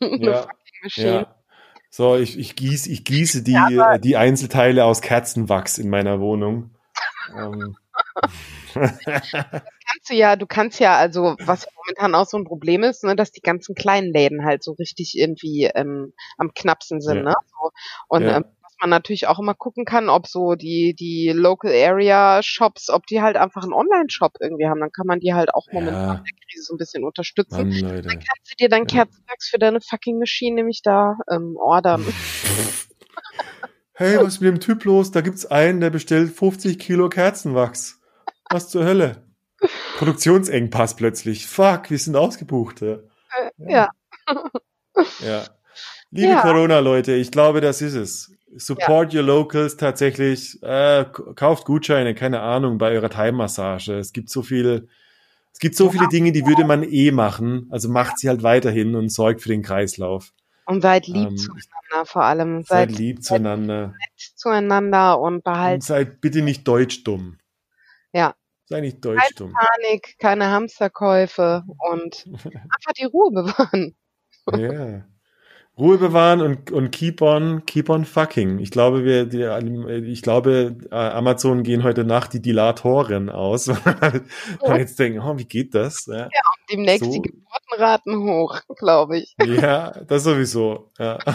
ja. ja. So, ich, ich, gieße, ich gieße die, ja, die Einzelteile aus Kerzenwachs in meiner Wohnung. ähm. *laughs* kannst du ja, du kannst ja, also was ja momentan auch so ein Problem ist, ne, dass die ganzen kleinen Läden halt so richtig irgendwie ähm, am knappsten sind, ja. ne? So, und ja. ähm, man natürlich auch immer gucken kann, ob so die, die Local Area Shops, ob die halt einfach einen Online-Shop irgendwie haben. Dann kann man die halt auch momentan ja. So ein bisschen unterstützen. Mann, Dann kannst du dir dein ja. Kerzenwachs für deine fucking Maschine nämlich da ähm, ordern. Hey, was ist mit dem Typ los? Da gibt's einen, der bestellt 50 Kilo Kerzenwachs. Was zur Hölle? Produktionsengpass plötzlich. Fuck, wir sind ausgebucht. Ja. Äh, ja. ja. Liebe ja. Corona-Leute, ich glaube, das ist es. Support ja. your locals tatsächlich. Äh, kauft Gutscheine, keine Ahnung, bei eurer Thai-Massage. Es gibt so viel, es gibt so viele Dinge, die würde man eh machen. Also macht sie halt weiterhin und sorgt für den Kreislauf. Und seid lieb ähm, zueinander vor allem. Seid, seid lieb zueinander. Nett zueinander und behaltet. Und seid bitte nicht deutschdumm. Ja. Sei nicht deutschdumm. Keine Panik, keine Hamsterkäufe und *laughs* einfach die Ruhe bewahren. Ja. Ruhe bewahren und, und keep on, keep on fucking. Ich glaube, wir, die, ich glaube, äh, Amazon gehen heute Nacht die Dilatoren aus, *laughs* weil ja. jetzt denken, oh, wie geht das? Ja, ja und demnächst so. die Geburtenraten hoch, glaube ich. Ja, das sowieso. Ja. *laughs*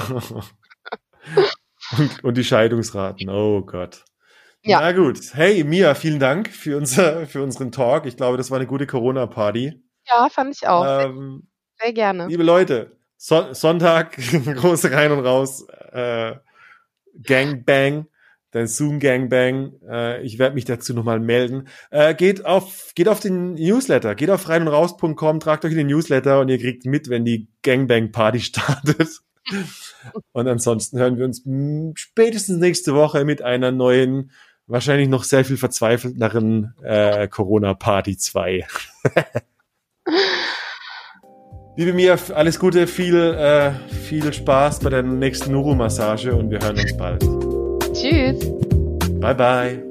und, und die Scheidungsraten. Oh Gott. Ja. Na gut. Hey, Mia, vielen Dank für, unser, für unseren Talk. Ich glaube, das war eine gute Corona-Party. Ja, fand ich auch. Ähm, Sehr gerne. Liebe Leute, so Sonntag, *laughs* große rein und raus, äh, Gangbang, dein Zoom Gangbang. Äh, ich werde mich dazu nochmal melden. Äh, geht auf, geht auf den Newsletter, geht auf rein und raus.com, tragt euch in den Newsletter und ihr kriegt mit, wenn die Gangbang Party *laughs* startet. und ansonsten hören wir uns spätestens nächste Woche mit einer neuen, wahrscheinlich noch sehr viel verzweifelteren äh, Corona Party 2. *laughs* Liebe Mia, alles Gute, viel, äh, viel Spaß bei der nächsten Nuru-Massage und wir hören uns bald. Tschüss. Bye, bye.